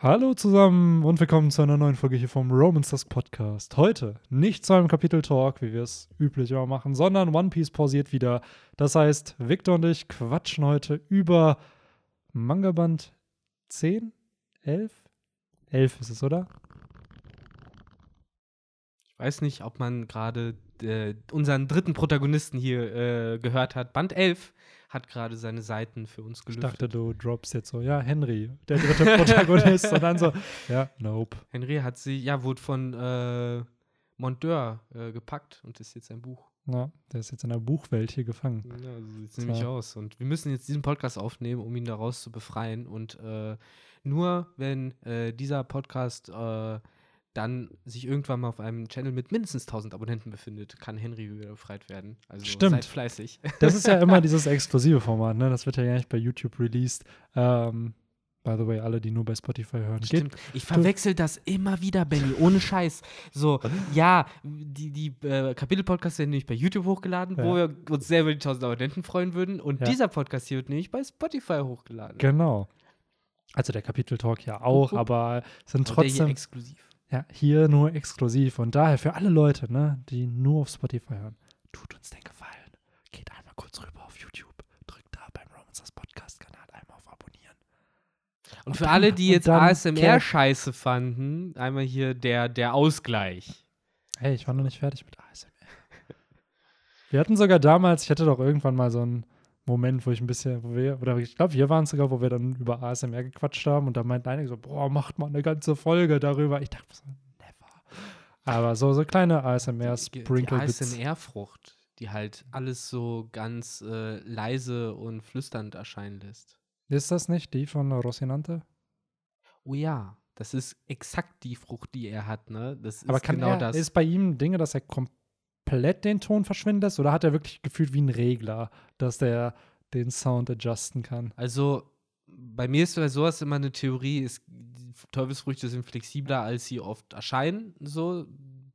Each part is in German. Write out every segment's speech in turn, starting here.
Hallo zusammen und willkommen zu einer neuen Folge hier vom Romans Dusk Podcast. Heute nicht zu einem Kapitel Talk, wie wir es üblich immer machen, sondern One Piece pausiert wieder. Das heißt, Victor und ich quatschen heute über Manga Band 10, 11? 11 ist es, oder? Ich weiß nicht, ob man gerade äh, unseren dritten Protagonisten hier äh, gehört hat. Band 11 hat gerade seine Seiten für uns Ich gelüftet. dachte, du droppst jetzt so, ja, Henry, der dritte Protagonist. und dann so, ja, nope. Henry hat sie, ja, wurde von äh, Monteur äh, gepackt und ist jetzt ein Buch. Ja, der ist jetzt in der Buchwelt hier gefangen. Ja, so sieht es nämlich aus. Und wir müssen jetzt diesen Podcast aufnehmen, um ihn daraus zu befreien. Und äh, nur wenn äh, dieser Podcast äh, dann sich irgendwann mal auf einem Channel mit mindestens 1000 Abonnenten befindet, kann Henry wieder befreit werden. Also Stimmt. seid fleißig. Das ist ja immer dieses exklusive Format, ne? Das wird ja gar nicht bei YouTube released. Ähm, by the way, alle, die nur bei Spotify hören. Geht, Stimmt. Ich verwechsel das immer wieder, Benny, ohne Scheiß. So, ja, die, die äh, Kapitel-Podcasts werden nämlich bei YouTube hochgeladen, wo Ja. wir uns sehr über die 1000 Abonnenten freuen würden. Und Ja. dieser Podcast hier wird nämlich bei Spotify hochgeladen. Genau. Also der Kapitel-Talk ja auch, Hup, hup. aber sind Und der hier trotzdem exklusiv. Ja, hier nur exklusiv. Und daher für alle Leute, ne, die nur auf Spotify hören, tut uns den Gefallen. Geht einmal kurz rüber auf YouTube, drückt da beim Romancers Podcast-Kanal einmal auf Abonnieren. Und Und für dann- alle, die jetzt dann ASMR scheiße fanden, einmal hier der, der Ausgleich. Hey, ich war noch nicht fertig mit ASMR. Wir hatten sogar damals, ich hatte doch irgendwann mal so einen Moment, wo ich ein bisschen, wo wir, oder ich glaube, wir waren es sogar, wo wir dann über ASMR gequatscht haben und da meinten einige so, boah, macht mal eine ganze Folge darüber. Ich dachte so, never. Aber so, so kleine ASMR Die, die. ASMR-Frucht, die halt alles so ganz äh, leise und flüsternd erscheinen lässt. Ist das nicht die von Rocinante? Oh ja, das ist exakt die Frucht, die er hat, ne? Das ist Aber kann genau er, das. ist bei ihm Dinge, dass er komplett den Ton verschwinden lässt oder hat er wirklich gefühlt wie ein Regler, dass der den Sound adjusten kann? Also, bei mir ist bei sowas immer eine Theorie, ist, Teufelsfrüchte sind flexibler, als sie oft erscheinen. So,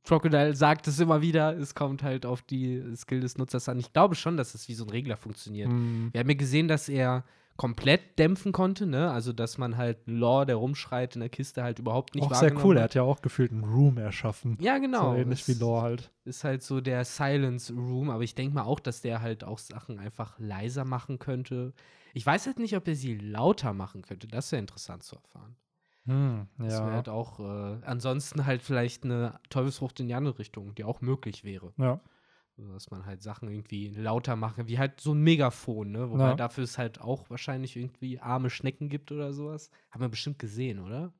Crocodile sagt es immer wieder, es kommt halt auf die Skill des Nutzers an. Ich glaube schon, dass es wie so ein Regler funktioniert. Hm. Wir haben ja gesehen, dass er komplett dämpfen konnte, ne? Also, dass man halt einen Lore, der rumschreit in der Kiste, halt überhaupt nicht Auch sehr wahrgenommen cool. Er hat. hat ja auch gefühlt einen Room erschaffen. Ja, genau. So ähnlich Es wie Lore halt. Ist halt so der Silence Room, aber ich denke mal auch, dass der halt auch Sachen einfach leiser machen könnte. Ich weiß halt nicht, ob er sie lauter machen könnte. Das wäre interessant zu erfahren. Hm, Das wäre ja. halt auch, äh, ansonsten halt vielleicht eine Teufelsfrucht in die andere Richtung, die auch möglich wäre. ja. Dass man halt Sachen irgendwie lauter machen, wie halt so ein Megafon, ne? Wobei Ja. dafür es halt auch wahrscheinlich irgendwie arme Schnecken gibt oder sowas. Haben wir bestimmt gesehen, oder?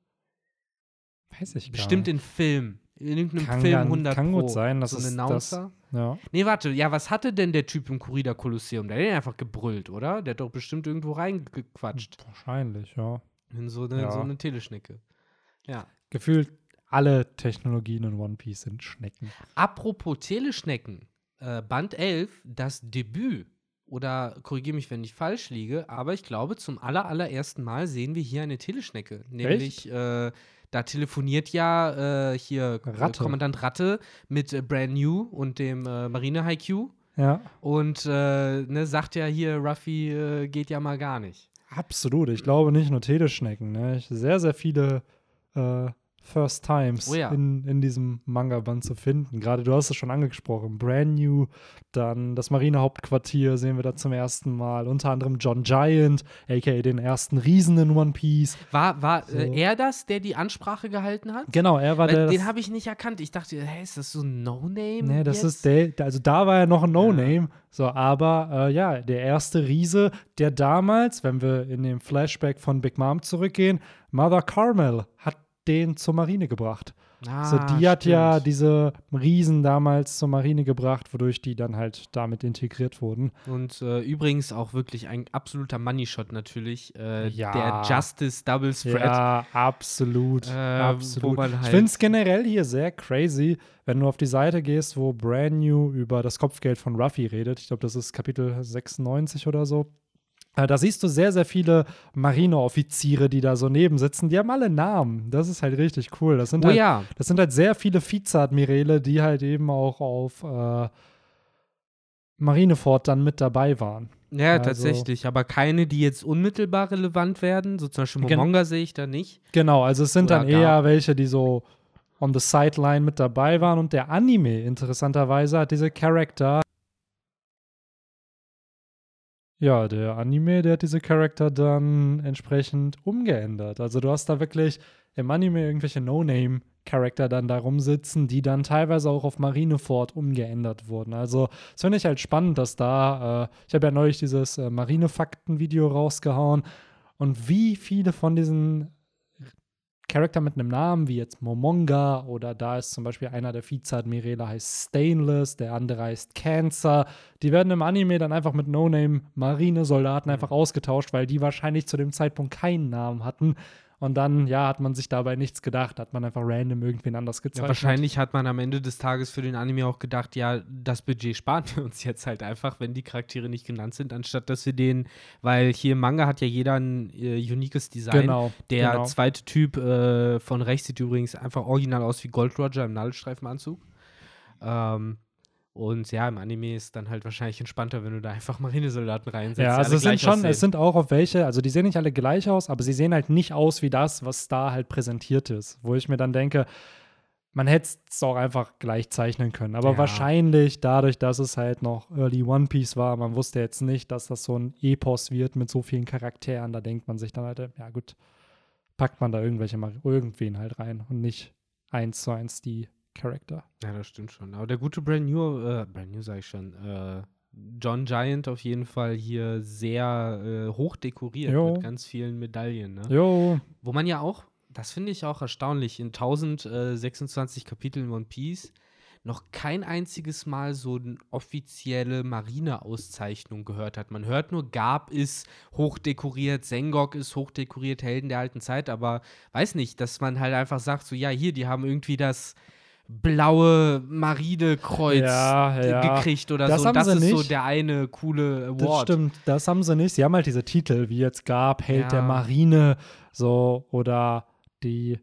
Weiß ich gar Bestimmt nicht. in Film. In irgendeinem Kann Film gar- 100 kann Pro. gut sein, dass so es ein das- Announcer. Ja. Nee, warte, ja, was hatte denn der Typ im Corrida Kolosseum? Der hat den einfach gebrüllt, oder? Der hat doch bestimmt irgendwo reingequatscht. Wahrscheinlich, ja. In so eine, Ja. so eine Teleschnecke. Ja. Gefühlt alle Technologien in One Piece sind Schnecken. Apropos Teleschnecken, äh, Band 11, das Debüt. Oder korrigiere mich, wenn ich falsch liege, aber ich glaube, zum aller, allerersten Mal sehen wir hier eine Teleschnecke. Nämlich, äh, da telefoniert ja äh, hier äh, Ratte. Kommandant Ratte mit äh, Brand New und dem äh, Marine Haikyuu. Ja. Und äh, ne, sagt ja hier, Ruffy geht ja mal gar nicht. Absolut. Ich glaube nicht nur Teleschnecken. Ne? Ich, sehr, sehr viele First Times Oh ja. in, in diesem Manga-Band zu finden. Gerade du hast es schon angesprochen. Brand New, dann das Marinehauptquartier sehen wir da zum ersten Mal. Unter anderem John Giant, aka den ersten Riesen in One Piece. War, war So. äh, er das, der die Ansprache gehalten hat? Genau, er war Weil der. den habe ich nicht erkannt. Ich dachte, hey, ist das so ein No-Name? Nee, das jetzt? ist der, also da war er noch ein No-Name. So, aber äh, ja, der erste Riese, der damals, wenn wir in den Flashback von Big Mom zurückgehen, Mother Carmel hat den zur Marine gebracht. Ah, so, die hat ja diese Riesen damals zur Marine gebracht, wodurch die dann halt damit integriert wurden. Und äh, übrigens auch wirklich ein absoluter Money-Shot natürlich. Äh, Ja. Der Justice Double Spread. Ja, absolut. Äh, absolut. man Ich halt- finde es generell hier sehr crazy, wenn du auf die Seite gehst, wo Brand New über das Kopfgeld von Ruffy redet. Ich glaube, das ist Kapitel 96 oder so. Da siehst du sehr, sehr viele Marineoffiziere, die da so neben sitzen. Die haben alle Namen. Das ist halt richtig cool. Das sind, Oh halt, ja. das sind halt sehr viele Vizeadmirale, die halt eben auch auf äh, Marineford dann mit dabei waren. Ja, also, tatsächlich, aber keine, die jetzt unmittelbar relevant werden. So zum Beispiel Momonga sehe ich da nicht. Genau, also es sind Oder dann eher welche, die so on the sideline mit dabei waren. Und der Anime, interessanterweise, hat diese Charakter. Ja, der Anime, der hat diese Charakter dann entsprechend umgeändert. Also du hast da wirklich im Anime irgendwelche No-Name Charakter dann da rumsitzen, die dann teilweise auch auf Marineford umgeändert wurden. Also, das finde ich halt spannend, dass da, äh, ich habe ja neulich dieses äh, Marinefakten-Video rausgehauen und wie viele von diesen Charakter mit einem Namen, wie jetzt Momonga oder da ist zum Beispiel einer der Vizeadmirale heißt Stainless, der andere heißt Cancer. Die werden im Anime dann einfach mit No-Name-Marinesoldaten einfach mhm. ausgetauscht, weil die wahrscheinlich zu dem Zeitpunkt keinen Namen hatten. Und dann, ja, hat man sich dabei nichts gedacht, hat man einfach random irgendwen anders gezeigt. Ja, wahrscheinlich hat man am Ende des Tages für den Anime auch gedacht, ja, das Budget sparen wir uns jetzt halt einfach, wenn die Charaktere nicht genannt sind, anstatt dass wir den, weil hier im Manga hat ja jeder ein äh, uniques Design. Genau. Der genau. zweite Typ äh, von rechts sieht übrigens einfach original aus wie Gold Roger im Nadelstreifenanzug. Ähm, und ja, im Anime ist dann halt wahrscheinlich entspannter, wenn du da einfach Marinesoldaten reinsetzt. Ja, also es sind schon, aussehen. es sind auch auf welche, also die sehen nicht alle gleich aus, aber sie sehen halt nicht aus wie das, was da halt präsentiert ist. Wo ich mir dann denke, man hätte es auch einfach gleich zeichnen können. Aber ja. wahrscheinlich dadurch, dass es halt noch Early One Piece war, man wusste jetzt nicht, dass das so ein Epos wird mit so vielen Charakteren. Da denkt man sich dann halt, ja gut, packt man da irgendwelche mal irgendwen halt rein und nicht eins zu eins die Character. Ja, das stimmt schon. Aber der gute Brand New, äh, Brand New sage ich schon, äh, John Giant auf jeden Fall hier sehr äh, hoch dekoriert jo. mit ganz vielen Medaillen. Ne? Jo. Wo man ja auch, das finde ich auch erstaunlich, in 1026 Kapiteln One Piece noch kein einziges Mal so eine offizielle Marine-Auszeichnung gehört hat. Man hört nur, Gab ist hochdekoriert, Sengok ist hochdekoriert, Helden der alten Zeit, aber weiß nicht, dass man halt einfach sagt, so ja, hier, die haben irgendwie das blaue Maridekreuz ja, ja. gekriegt oder das so. Haben das ist nicht. so der eine coole Award. Das stimmt, das haben sie nicht. Sie haben halt diese Titel, wie jetzt gab, Held ja. der Marine, so, oder die,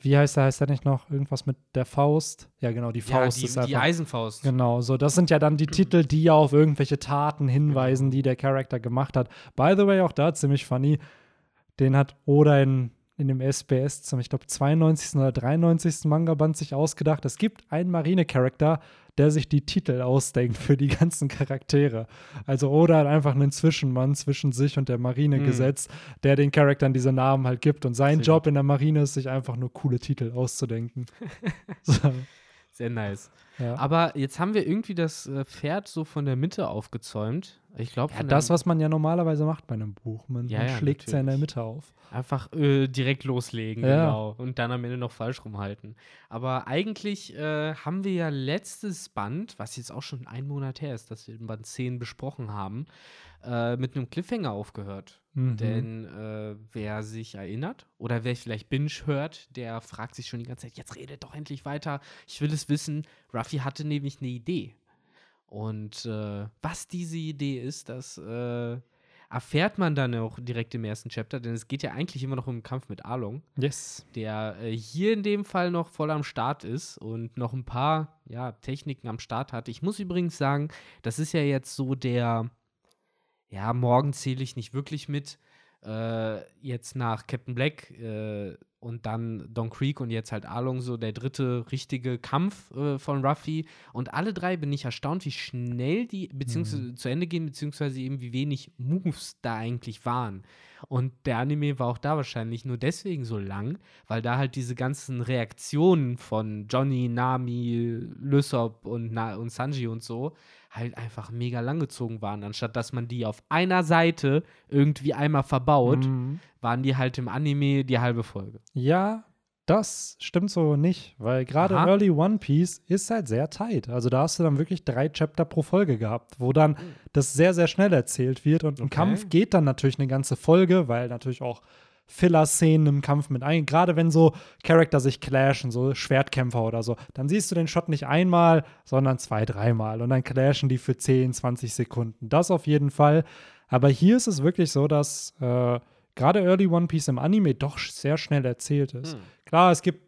wie heißt der, heißt der nicht noch? Irgendwas mit der Faust? Ja, genau, die Faust die, ist einfach. Die Eisenfaust. Genau, so, das sind ja dann die Titel, die ja auf irgendwelche Taten hinweisen, die der Charakter gemacht hat. By the way, auch da ziemlich funny. Den hat Oda in in dem SBS zum, ich glaube, 92. oder 93. Manga-Band sich ausgedacht. Es gibt einen Marine-Charakter, der sich die Titel ausdenkt für die ganzen Charaktere. Also Oda hat einfach einen Zwischenmann zwischen sich und der Marine mhm. gesetzt, der den Charakteren diese Namen halt gibt. Und sein Sehr Job in der Marine ist, sich einfach nur coole Titel auszudenken. so. Sehr nice. Ja. Aber jetzt haben wir irgendwie das äh, Pferd so von der Mitte aufgezäumt. Ich glaube, ja, das, was man ja normalerweise macht bei einem Buch. Man, ja, man ja, schlägt es ja in der Mitte auf. Einfach äh, direkt loslegen, genau. Und dann am Ende noch falsch rumhalten. Aber eigentlich äh, haben wir ja letztes Band, was jetzt auch schon ein Monat her ist, dass wir Band 10 besprochen haben, äh, mit einem Cliffhanger aufgehört. Mhm. Denn äh, wer sich erinnert oder wer vielleicht Binge hört, der fragt sich schon die ganze Zeit, jetzt redet doch endlich weiter. Ich will es wissen. Ruffy hatte nämlich eine Idee. Und äh, was diese Idee ist, das äh, erfährt man dann auch direkt im ersten Chapter, denn es geht ja eigentlich immer noch um den Kampf mit Arlong. Yes. Der äh, hier in dem Fall noch voll am Start ist und noch ein paar ja, Techniken am Start hat. Ich muss übrigens sagen, das ist ja jetzt so der ja, morgen zähle ich nicht wirklich mit. Äh, jetzt nach Captain Black äh, und dann Don Creek und jetzt halt Arlong so der dritte richtige Kampf äh, von Ruffy. Und alle drei bin ich erstaunt, wie schnell die beziehungsweise mhm. zu Ende gehen, beziehungsweise eben wie wenig Moves da eigentlich waren. Und der Anime war auch da wahrscheinlich nur deswegen so lang, weil da halt diese ganzen Reaktionen von Johnny, Nami, Lysop und, Na und Sanji und so halt einfach mega langgezogen waren. Anstatt dass man die auf einer Seite irgendwie einmal verbaut, mhm. waren die halt im Anime die halbe Folge. Ja, das stimmt so nicht, weil gerade Early One Piece ist halt sehr tight. Also da hast du dann wirklich drei Chapter pro Folge gehabt, wo dann das sehr, sehr schnell erzählt wird. Und ein Kampf geht dann natürlich eine ganze Folge, weil natürlich auch Filler-Szenen im Kampf mit ein. Gerade wenn so Charakter sich clashen, so Schwertkämpfer oder so, dann siehst du den Shot nicht einmal, sondern zwei, dreimal. Und dann clashen die für 10, 20 Sekunden. Das auf jeden Fall. Aber hier ist es wirklich so, dass äh, gerade Early One Piece im Anime doch sehr schnell erzählt ist. Hm. Klar, es gibt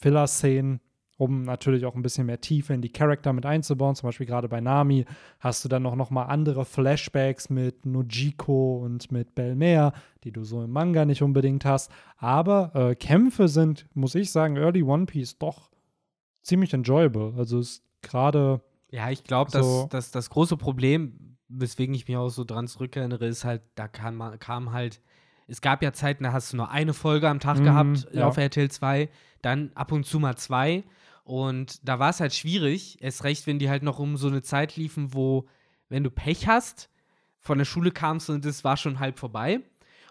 Filler-Szenen um natürlich auch ein bisschen mehr Tiefe in die Charakter mit einzubauen. Zum Beispiel gerade bei Nami hast du dann noch, noch mal andere Flashbacks mit Nojiko und mit Belmere, die du so im Manga nicht unbedingt hast. Aber äh, Kämpfe sind, muss ich sagen, Early One Piece doch ziemlich enjoyable. Also ist gerade ja, ich glaube, so dass, dass das große Problem, weswegen ich mich auch so dran zurückerinnere, ist halt, da kam, kam halt, es gab ja Zeiten, da hast du nur eine Folge am Tag mhm, gehabt ja. auf RTL 2, dann ab und zu mal zwei. Und da war es halt schwierig, erst recht, wenn die halt noch um so eine Zeit liefen, wo, wenn du Pech hast, von der Schule kamst und es war schon halb vorbei.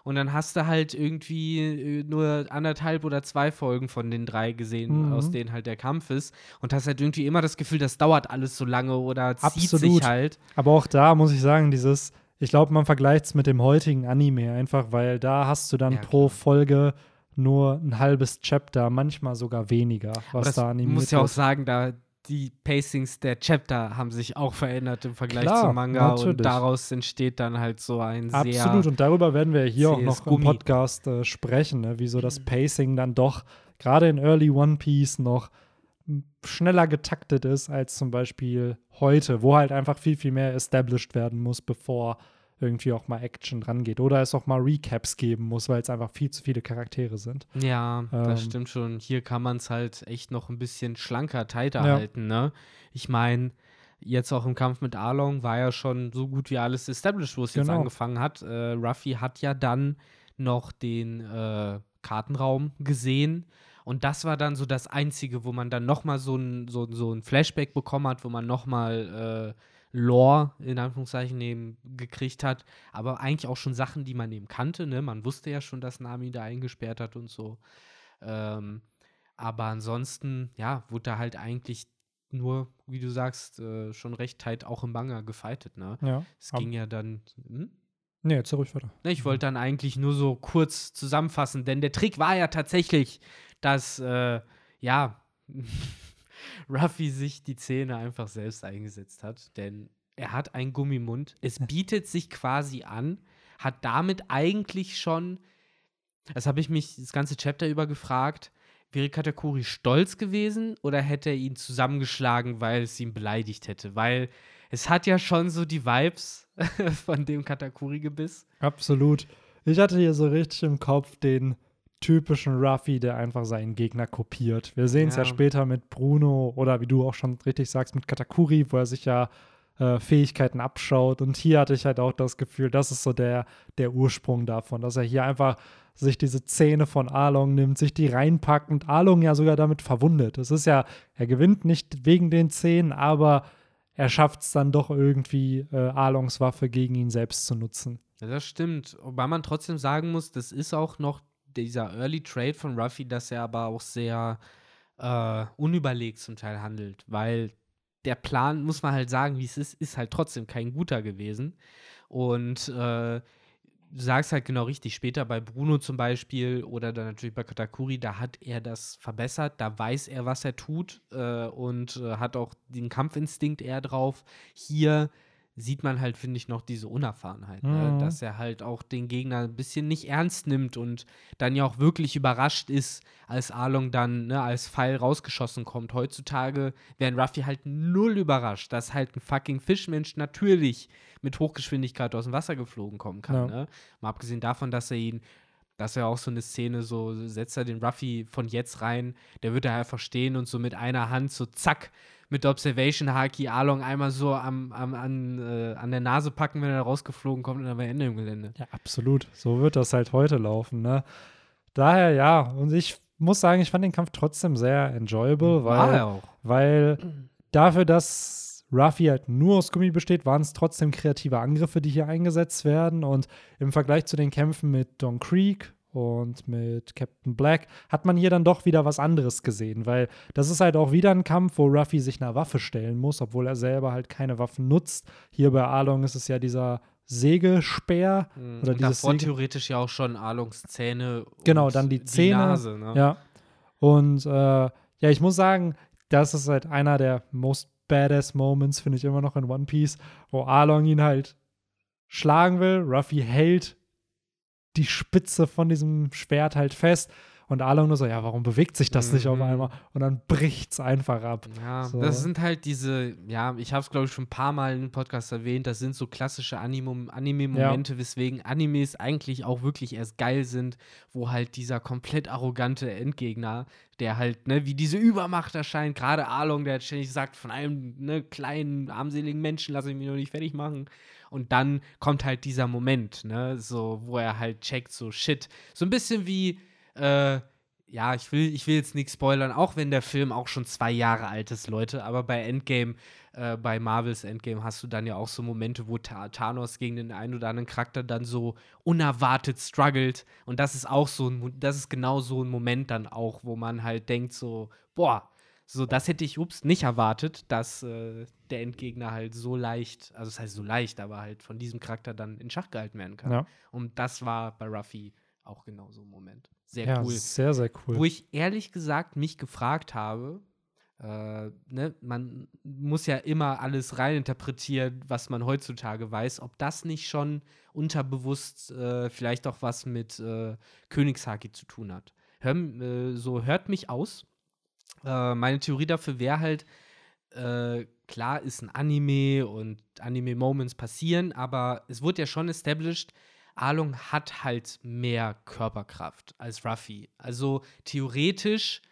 Und dann hast du halt irgendwie äh, nur anderthalb oder zwei Folgen von den drei gesehen, mhm. aus denen halt der Kampf ist. Und hast halt irgendwie immer das Gefühl, das dauert alles so lange oder zieht Absolut. sich halt. Aber auch da muss ich sagen, dieses, ich glaube, man vergleicht es mit dem heutigen Anime einfach, weil da hast du dann ja, pro Folge nur ein halbes Chapter, manchmal sogar weniger, was da animiert ist. Ich muss ja auch sagen, da die Pacings der Chapter haben sich auch verändert im Vergleich Klar, zum Manga natürlich. und daraus entsteht dann halt so ein Absolut. sehr Absolut und darüber werden wir hier auch noch Gummi. im Podcast äh, sprechen, ne? wie so das. Pacing dann doch gerade in Early One Piece noch schneller getaktet ist als zum Beispiel heute, wo halt einfach viel, viel mehr established werden muss, bevor irgendwie auch mal Action dran geht. Oder es auch mal Recaps geben muss, weil es einfach viel zu viele Charaktere sind. Ja, ähm, das stimmt schon. Hier kann man es halt echt noch ein bisschen schlanker, tighter ja. halten, ne? Ich meine, jetzt auch im Kampf mit Arlong war ja schon so gut wie alles established, wo es genau. jetzt angefangen hat. Äh, Ruffy hat ja dann noch den äh, Kartenraum gesehen. Und das war dann so das Einzige, wo man dann noch mal so ein, so, so ein Flashback bekommen hat, wo man noch mal äh, Lore in Anführungszeichen eben gekriegt hat, aber eigentlich auch schon Sachen, die man eben kannte. Ne? Man wusste ja schon, dass Nami da eingesperrt hat und so. Ähm, aber ansonsten, ja, wurde da halt eigentlich nur, wie du sagst, äh, schon recht tight auch im Manga gefightet. Ne? Ja. Es ging ja dann. Hm? Nee, jetzt ruhig weiter. Ne, ich wollte dann eigentlich nur so kurz zusammenfassen, denn der Trick war ja tatsächlich, dass, äh, ja. Ruffy sich die Zähne einfach selbst eingesetzt hat, denn er hat einen Gummimund. Es bietet sich quasi an, hat damit eigentlich schon, das habe ich mich das ganze Chapter über gefragt, wäre Katakuri stolz gewesen oder hätte er ihn zusammengeschlagen, weil es ihn beleidigt hätte? Weil es hat ja schon so die Vibes von dem Katakuri-Gebiss. Absolut. Ich hatte hier so richtig im Kopf den typischen Ruffy, der einfach seinen Gegner kopiert. Wir sehen es ja. ja. später mit Bruno oder wie du auch schon richtig sagst, mit Katakuri, wo er sich ja äh, Fähigkeiten abschaut. Und hier hatte ich halt auch das Gefühl, das ist so der, der Ursprung davon, dass er hier einfach sich diese Zähne von Arlong nimmt, sich die reinpackt und Arlong ja sogar damit verwundet. Es ist ja, er gewinnt nicht wegen den Zähnen, aber er schafft es dann doch irgendwie, äh, Arlongs Waffe gegen ihn selbst zu nutzen. Ja, das stimmt. Wobei man trotzdem sagen muss, das ist auch noch dieser Early Trade von Ruffy, dass er aber auch sehr äh, unüberlegt zum Teil handelt, weil der Plan, muss man halt sagen, wie es ist, ist halt trotzdem kein guter gewesen. Und äh, du sagst halt genau richtig, später bei Bruno zum Beispiel oder dann natürlich bei Katakuri, da hat er das verbessert, da weiß er, was er tut äh, und äh, hat auch den Kampfinstinkt eher drauf. Hier sieht man halt, finde ich, noch diese Unerfahrenheit, ne? mhm. ne? dass er halt auch den Gegner ein bisschen nicht ernst nimmt und dann ja auch wirklich überrascht ist, als Arlong dann ne, als Pfeil rausgeschossen kommt. Heutzutage wären Ruffy halt null überrascht, dass halt ein fucking Fischmensch natürlich mit Hochgeschwindigkeit aus dem Wasser geflogen kommen kann. Ja. Ne? Mal abgesehen davon, dass er ihn das ist ja auch so eine Szene, so setzt er den Ruffy von jetzt rein, der wird da einfach stehen und so mit einer Hand so zack mit der Observation Haki Along einmal so am, am, an, äh, an der Nase packen, wenn er rausgeflogen kommt und dann war Ende im Gelände. Ja, absolut. So wird das halt heute laufen, ne? Daher ja, und ich muss sagen, ich fand den Kampf trotzdem sehr enjoyable, weil, weil dafür, dass Ruffy halt nur aus Gummi besteht, waren es trotzdem kreative Angriffe, die hier eingesetzt werden. Und im Vergleich zu den Kämpfen mit Don Creek und mit Captain Black hat man hier dann doch wieder was anderes gesehen, weil das ist halt auch wieder ein Kampf, wo Ruffy sich einer Waffe stellen muss, obwohl er selber halt keine Waffen nutzt. Hier bei Arlong ist es ja dieser Sägespeer. Mhm. Oder und davor Säge theoretisch ja auch schon Arlongs Zähne. Genau, dann die Zähne. Die Nase, ne? Ja. Und äh, ja, ich muss sagen, das ist halt einer der most badass Moments, finde ich immer noch in One Piece, wo Arlong ihn halt schlagen will. Ruffy hält die Spitze von diesem Schwert halt fest Und Along nur so, ja, warum bewegt sich das nicht auf Mhm. einmal? Und dann bricht's einfach ab. Ja, So. das sind halt diese, ja, ich habe es glaube ich schon ein paar Mal im Podcast erwähnt, das sind so klassische Anime- Anime-Momente, weswegen Animes eigentlich auch wirklich erst geil sind, wo halt dieser komplett arrogante Endgegner, der halt, ne, wie diese Übermacht erscheint, gerade Arlong, der ständig sagt, von einem, ne, kleinen, armseligen Menschen lasse ich mich noch nicht fertig machen. Und dann kommt halt dieser Moment, ne, so, wo er halt checkt, so shit. So ein bisschen wie, äh, ja, ich will, ich will jetzt nichts spoilern, auch wenn der Film auch schon zwei Jahre alt ist, Leute. Aber bei Endgame, äh, bei Marvels Endgame hast du dann ja auch so Momente, wo Ta Thanos gegen den einen oder anderen Charakter dann so unerwartet struggelt. Und das ist auch so ein, das ist genau so ein Moment dann auch, wo man halt denkt so, boah, so das hätte ich, ups, nicht erwartet, dass äh, der Endgegner halt so leicht, also das heißt so leicht, aber halt von diesem Charakter dann in Schach gehalten werden kann. Ja, Und das war bei Ruffy auch genau so ein Moment. Sehr ja cool. sehr, sehr cool. Wo ich ehrlich gesagt mich gefragt habe, äh, ne, man muss ja immer alles reininterpretieren, was man heutzutage weiß, ob das nicht schon unterbewusst äh, vielleicht auch was mit äh, Königshaki zu tun hat. Hör, äh, so hört mich aus. Äh, meine Theorie dafür wäre halt, äh, klar ist ein Anime und Anime-Moments passieren, aber es wurde ja schon established, Arlong hat halt mehr Körperkraft als Ruffy. Also theoretisch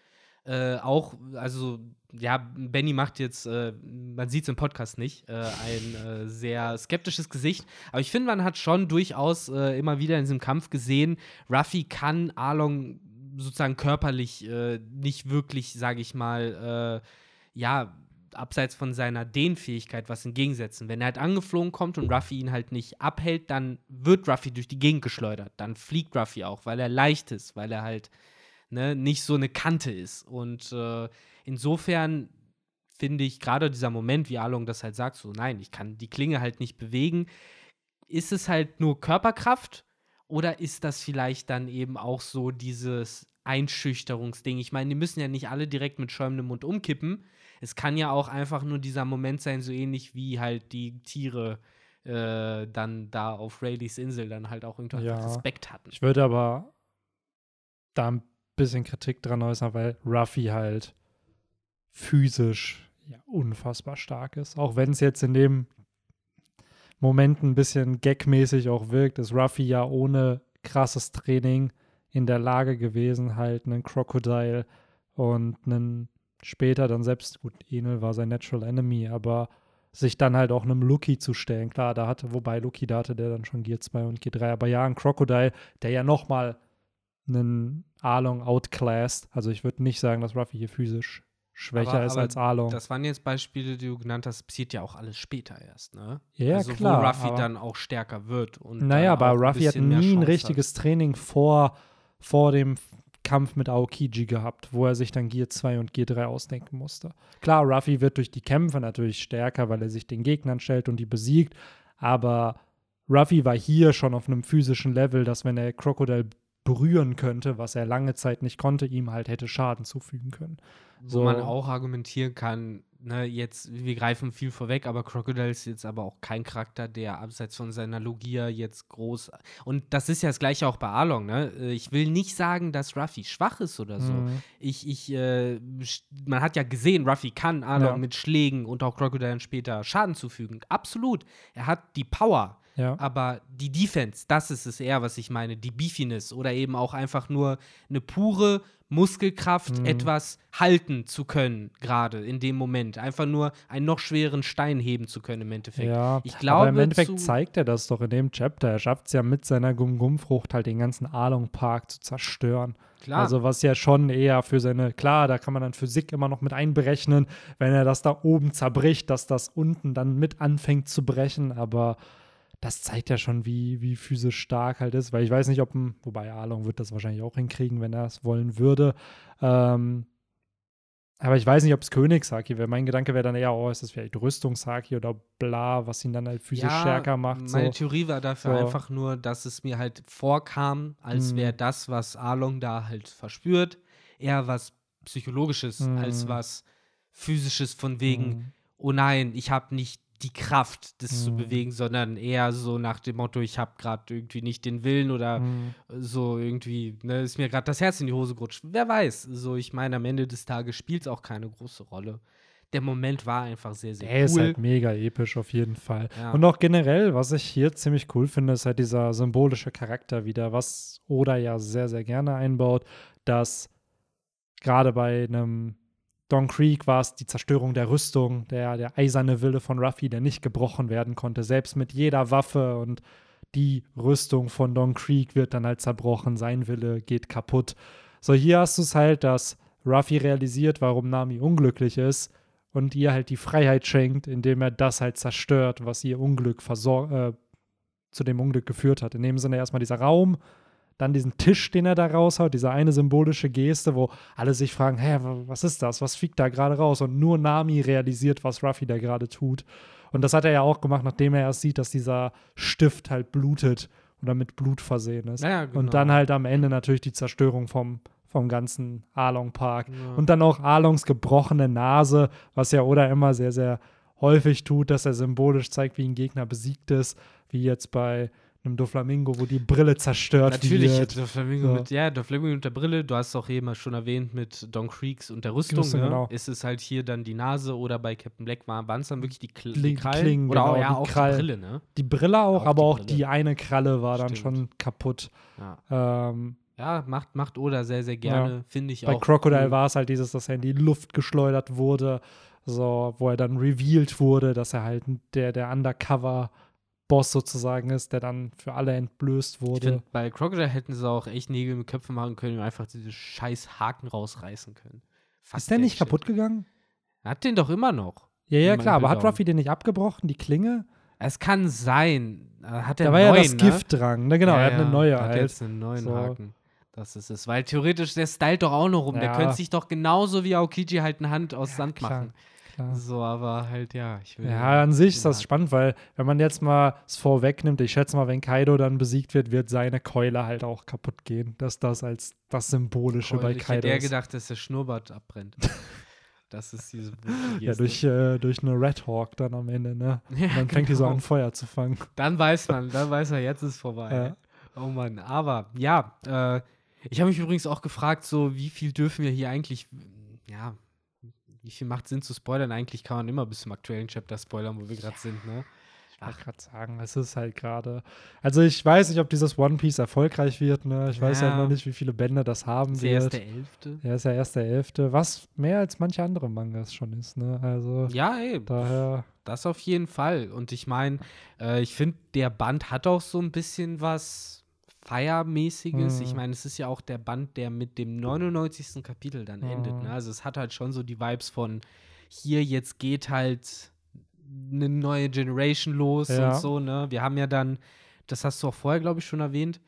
äh, auch, also ja, Benny macht jetzt, äh, man sieht es im Podcast nicht, äh, ein äh, sehr skeptisches Gesicht. Aber ich finde, man hat schon durchaus äh, immer wieder in diesem Kampf gesehen, Ruffy kann Arlong sozusagen körperlich äh, nicht wirklich, sage ich mal, äh, ja, abseits von seiner Dehnfähigkeit was entgegensetzen. Wenn er halt angeflogen kommt und Ruffy ihn halt nicht abhält, dann wird Ruffy durch die Gegend geschleudert. Dann fliegt Ruffy auch, weil er leicht ist, weil er halt ne, nicht so eine Kante ist. Und äh, insofern finde ich gerade dieser Moment, wie Along das halt sagt, so nein, ich kann die Klinge halt nicht bewegen. Ist es halt nur Körperkraft oder ist das vielleicht dann eben auch so dieses Einschüchterungsding? Ich meine, die müssen ja nicht alle direkt mit schäumendem Mund umkippen. Es kann ja auch einfach nur dieser Moment sein, so ähnlich wie halt die Tiere äh, dann da auf Rayleigh Insel dann halt auch irgendwie Ja. Respekt hatten. Ich würde aber da ein bisschen Kritik dran äußern, weil Ruffy halt physisch ja, unfassbar stark ist. Auch wenn es jetzt in dem Moment ein bisschen gagmäßig auch wirkt, ist Ruffy ja ohne krasses Training in der Lage gewesen, halt einen Crocodile und einen später dann selbst, gut, Enel war sein Natural Enemy, aber sich dann halt auch einem Lucky zu stellen. Klar, da hatte, wobei Lucky, da hatte der dann schon Gear 2 und Gear 3, aber ja, ein Crocodile, der ja nochmal einen Arlong outclassed. Also ich würde nicht sagen, dass Ruffy hier physisch schwächer Aber- ist aber als Arlong. Das waren jetzt Beispiele, die du genannt hast, passiert ja auch alles später erst, ne? ja, also klar. wo Ruffy dann auch stärker wird. Und naja, aber Ruffy hat nie ein richtiges Training vor, vor dem Kampf mit Aokiji gehabt, wo er sich dann Gear 2 und Gear 3 ausdenken musste. Klar, Ruffy wird durch die Kämpfe natürlich stärker, weil er sich den Gegnern stellt und die besiegt, aber Ruffy war hier schon auf einem physischen Level, dass wenn er Crocodile berühren könnte, was er lange Zeit nicht konnte, ihm halt hätte Schaden zufügen können. Wo So. man auch argumentieren kann, ne, jetzt, wir greifen viel vorweg, aber Crocodile ist jetzt aber auch kein Charakter, der abseits von seiner Logia jetzt groß. Und das ist ja das gleiche auch bei Arlong, ne? Äh, Ich will nicht sagen, dass Ruffy schwach ist oder so. Mhm. Ich, ich, äh, man hat ja gesehen, Ruffy kann Arlong Ja. mit Schlägen und auch Crocodile später Schaden zufügen. Absolut. Er hat die Power. Ja. Aber die Defense, das ist es eher, was ich meine. Die Beefiness oder eben auch einfach nur eine pure Muskelkraft, Mhm. etwas halten zu können, gerade in dem Moment. Einfach nur einen noch schweren Stein heben zu können im Endeffekt. Ja, Ich aber glaube, im Endeffekt zeigt er das doch in dem Chapter. Er schafft es ja mit seiner Gum-Gum-Frucht halt den ganzen Arlong-Park zu zerstören. Klar. Also was ja schon eher für seine, klar, da kann man dann Physik immer noch mit einberechnen, wenn er das da oben zerbricht, dass das unten dann mit anfängt zu brechen, aber das zeigt ja schon, wie, wie physisch stark halt ist, weil ich weiß nicht, ob, wobei Arlong wird das wahrscheinlich auch hinkriegen, wenn er es wollen würde, ähm, aber ich weiß nicht, ob es Königshaki wäre. Mein Gedanke wäre dann eher, oh, ist das vielleicht Rüstungshaki oder bla, was ihn dann halt physisch ja, stärker macht. Meine So. Theorie war dafür So. einfach nur, dass es mir halt vorkam, als Mhm. wäre das, was Arlong da halt verspürt, eher was Psychologisches Mhm. als was Physisches von wegen, Mhm. oh nein, ich habe nicht die Kraft, das zu Mhm. bewegen, sondern eher so nach dem Motto, ich habe gerade irgendwie nicht den Willen oder Mhm. so irgendwie, ne, ist mir gerade das Herz in die Hose gerutscht. Wer weiß. So, ich meine, am Ende des Tages spielt es auch keine große Rolle. Der Moment war einfach sehr, sehr Der cool. ist halt mega episch auf jeden Fall. Ja. Und auch generell, was ich hier ziemlich cool finde, ist halt dieser symbolische Charakter wieder, was Oda ja sehr, sehr gerne einbaut, dass gerade bei einem Don Creek war es die Zerstörung der Rüstung, der, der eiserne Wille von Ruffy, der nicht gebrochen werden konnte, selbst mit jeder Waffe und die Rüstung von Don Creek wird dann halt zerbrochen, sein Wille geht kaputt. So, hier hast du es halt, dass Ruffy realisiert, warum Nami unglücklich ist und ihr halt die Freiheit schenkt, indem er das halt zerstört, was ihr Unglück äh, zu dem Unglück geführt hat. In dem Sinne erstmal dieser Raum, dann diesen Tisch, den er da raushaut, diese eine symbolische Geste, wo alle sich fragen, hä, wa- was ist das? Was fliegt da gerade raus? Und nur Nami realisiert, was Ruffy da gerade tut. Und das hat er ja auch gemacht, nachdem er erst sieht, dass dieser Stift halt blutet oder mit Blut versehen ist. Ja, genau. Und dann halt am Ende natürlich die Zerstörung vom, vom ganzen Arlong Park. Ja. Und dann auch Arlongs gebrochene Nase, was ja Oda immer sehr, sehr häufig tut, dass er symbolisch zeigt, wie ein Gegner besiegt ist, wie jetzt bei einem Doflamingo, wo die Brille zerstört Natürlich, wird. der Flamingo So. mit, ja, der Flamingo mit der Brille, du hast es auch eben schon erwähnt mit Don Creeks und der Rüstung, Rüstung, ne? genau. ist es halt hier dann die Nase oder bei Captain Black waren es dann wirklich die, Kl Die Krallen Klingen, oder auch, genau, ja, die auch Krallen. die Brille, ne? Die Brille auch, Auch aber die auch Brille. die eine Kralle war dann Stimmt. schon kaputt. Ja, Ähm, ja macht, macht Oda sehr, sehr gerne, finde ich bei auch. Crocodile cool. war es halt dieses, dass er in die Luft geschleudert wurde, so, wo er dann revealed wurde, dass er halt der, der Undercover-Boss sozusagen ist, der dann für alle entblößt Ich wurde. finde, bei Crocodile hätten sie auch echt Nägel mit Köpfen machen können und einfach diese scheiß Haken rausreißen können. Fuck Ist der nicht shit. kaputt gegangen? Hat den doch immer noch. Ja, ja, klar, aber hat. Ruffy den nicht abgebrochen, die Klinge? Es kann sein. Hat er Da war einen ja neuen, das ne? Gift dran. Ne, genau, Ja, er hat eine ja, neue hat halt. jetzt einen neuen So. Haken. Das ist es. Weil theoretisch, der stylt doch auch noch rum. Der Ja. könnte sich doch genauso wie Aokiji halt eine Hand aus Sand klar, machen. Klar. So, aber halt, ja. Ich will Ja, an sich ist das spannend, weil wenn man jetzt mal es vorwegnimmt, ich schätze mal, wenn Kaido dann besiegt wird, wird seine Keule halt auch kaputt gehen. Dass das als das Symbolische bei Ich hätte Kaido eher ist. gedacht, dass der Schnurrbart abbrennt. das ist diese Ja, durch, äh, durch eine Red Hawk dann am Ende, ne? Ja, Und dann fängt die so genau. an, Feuer zu fangen. Dann weiß man, dann weiß er, jetzt ist vorbei. Ja. Oh Mann, aber ja, äh, ich habe mich übrigens auch gefragt, so wie viel dürfen wir hier eigentlich, ja, wie viel macht Sinn zu spoilern? Eigentlich kann man immer bis zum aktuellen Chapter spoilern, wo wir gerade sind, ne? Ich wollte gerade sagen, es ist halt gerade. Also ich weiß nicht, ob dieses One Piece erfolgreich wird, ne? Ich weiß Ja. halt noch nicht, wie viele Bände das haben ist erst wird. der Elfte. Ja, ist ja erst der Elfte, was mehr als manche andere Mangas schon ist, ne? Also Ja, ey, daher. das auf jeden Fall. Und ich meine, äh, ich finde, der Band hat auch so ein bisschen was Feiermäßiges. Mhm. Ich meine, es ist ja auch der Band, der mit dem 99. Kapitel dann endet. Mhm. Ne? Also es hat halt schon so die Vibes von hier, jetzt geht halt eine neue Generation los Ja. und so, ne? Wir haben ja dann, das hast du auch vorher, glaube ich, schon erwähnt,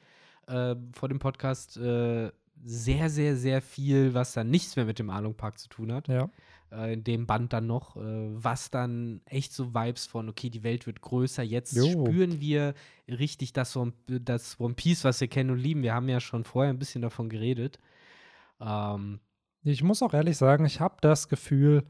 äh, vor dem Podcast, äh, sehr, sehr, sehr viel, was dann nichts mehr mit dem Arlong Park zu tun hat Ja. Äh, in dem Band dann noch, äh, was dann echt so Vibes von, okay, die Welt wird größer, jetzt Jo. spüren wir richtig das, One- das One Piece, was wir kennen und lieben. Wir haben ja schon vorher ein bisschen davon geredet. Ähm, Ich muss auch ehrlich sagen, ich habe das Gefühl,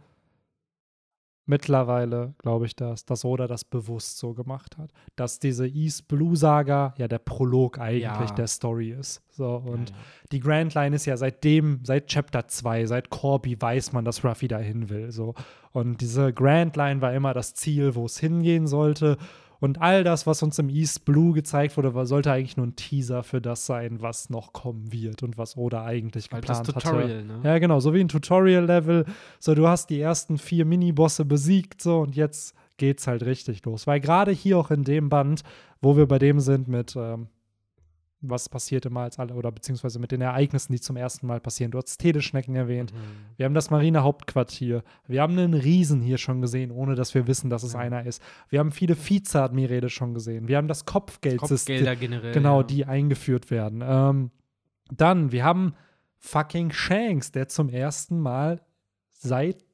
mittlerweile glaube ich, dass, dass Oda das bewusst so gemacht hat. Dass diese East Blue Saga ja der Prolog eigentlich Ja. der Story ist. So, und ja, ja. die Grand Line ist ja seitdem, seit Chapter 2, seit Corby weiß man, dass Ruffy dahin will. So. Und diese Grand Line war immer das Ziel, wo es hingehen sollte. Und all das, was uns im East Blue gezeigt wurde, war, sollte eigentlich nur ein Teaser für das sein, was noch kommen wird und was Oda eigentlich Halt das geplant Tutorial, hatte. ne? Ja, genau, so wie ein Tutorial-Level. So, du hast die ersten vier Minibosse besiegt, so, und jetzt geht's halt richtig los. Weil gerade hier auch in dem Band, wo wir bei dem sind mit, ähm, was passiert immer als alle, oder beziehungsweise mit den Ereignissen, die zum ersten Mal passieren. Du hast Teleschnecken erwähnt. Mhm. Wir haben das Marinehauptquartier. Wir haben einen Riesen hier schon gesehen, ohne dass wir wissen, dass es Ja. einer ist. Wir haben viele Vizeadmirale schon gesehen. Wir haben das Kopfgeldsystem. Kopfgelder generell. Genau, ja. die eingeführt werden. Ähm, dann, wir haben fucking Shanks, der zum ersten Mal seit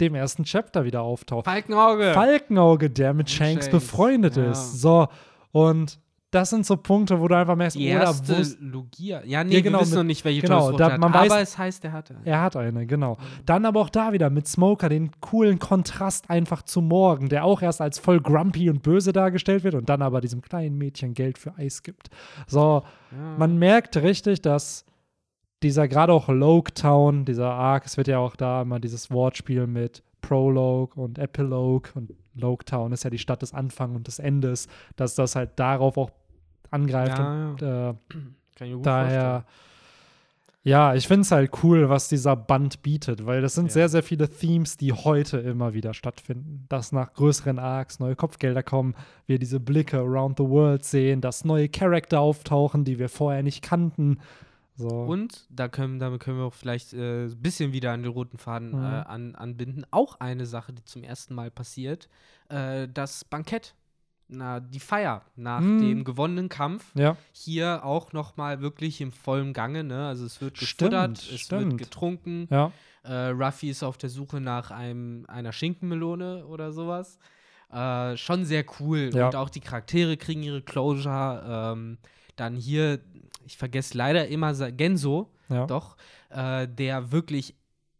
dem ersten Chapter wieder auftaucht. Falkenauge. Falkenauge, der mit Shanks, Shanks, befreundet ja. ist. So, und das sind so Punkte, wo du einfach merkst, Die oder erste wusst, Logia. Ja, nee, Ja, genau, wir wissen mit- noch nicht, welche genau, da- hat. man aber weiß- es heißt, er hatte. er hat eine, genau. Dann aber auch da wieder mit Smoker den coolen Kontrast einfach zu Morgan, der auch erst als voll grumpy und böse dargestellt wird und dann aber diesem kleinen Mädchen Geld für Eis gibt. So, Ja. man merkt richtig, dass dieser gerade auch Town, dieser Arc, es wird ja auch da immer dieses Wortspiel mit Prologue und Epilogue und Town ist ja die Stadt des Anfangs und des Endes, dass das halt darauf auch angreift Ja, und äh, Kann ich gut daher ja, ich finde es halt cool, was dieser Band bietet, weil das sind Ja. sehr, sehr viele Themes, die heute immer wieder stattfinden. Dass nach größeren Arcs neue Kopfgelder kommen, wir diese Blicke around the world sehen, dass neue Charakter auftauchen, die wir vorher nicht kannten. So. Und da können, damit können wir auch vielleicht äh, ein bisschen wieder an den roten Faden Mhm. äh, an, anbinden. Auch eine Sache, die zum ersten Mal passiert: äh, das Bankett. Na, die Feier nach Mhm. dem gewonnenen Kampf. ja, Hier auch noch mal wirklich im vollen Gange. Ne? Also es wird Stimmt, gefuttert, es stimmt. wird getrunken. ja. Äh, Ruffy ist auf der Suche nach einem, einer Schinkenmelone oder sowas. Äh, schon sehr cool. Ja. Und auch die Charaktere kriegen ihre Closure. Ähm, dann hier, ich vergesse leider immer Genso, doch, äh, der wirklich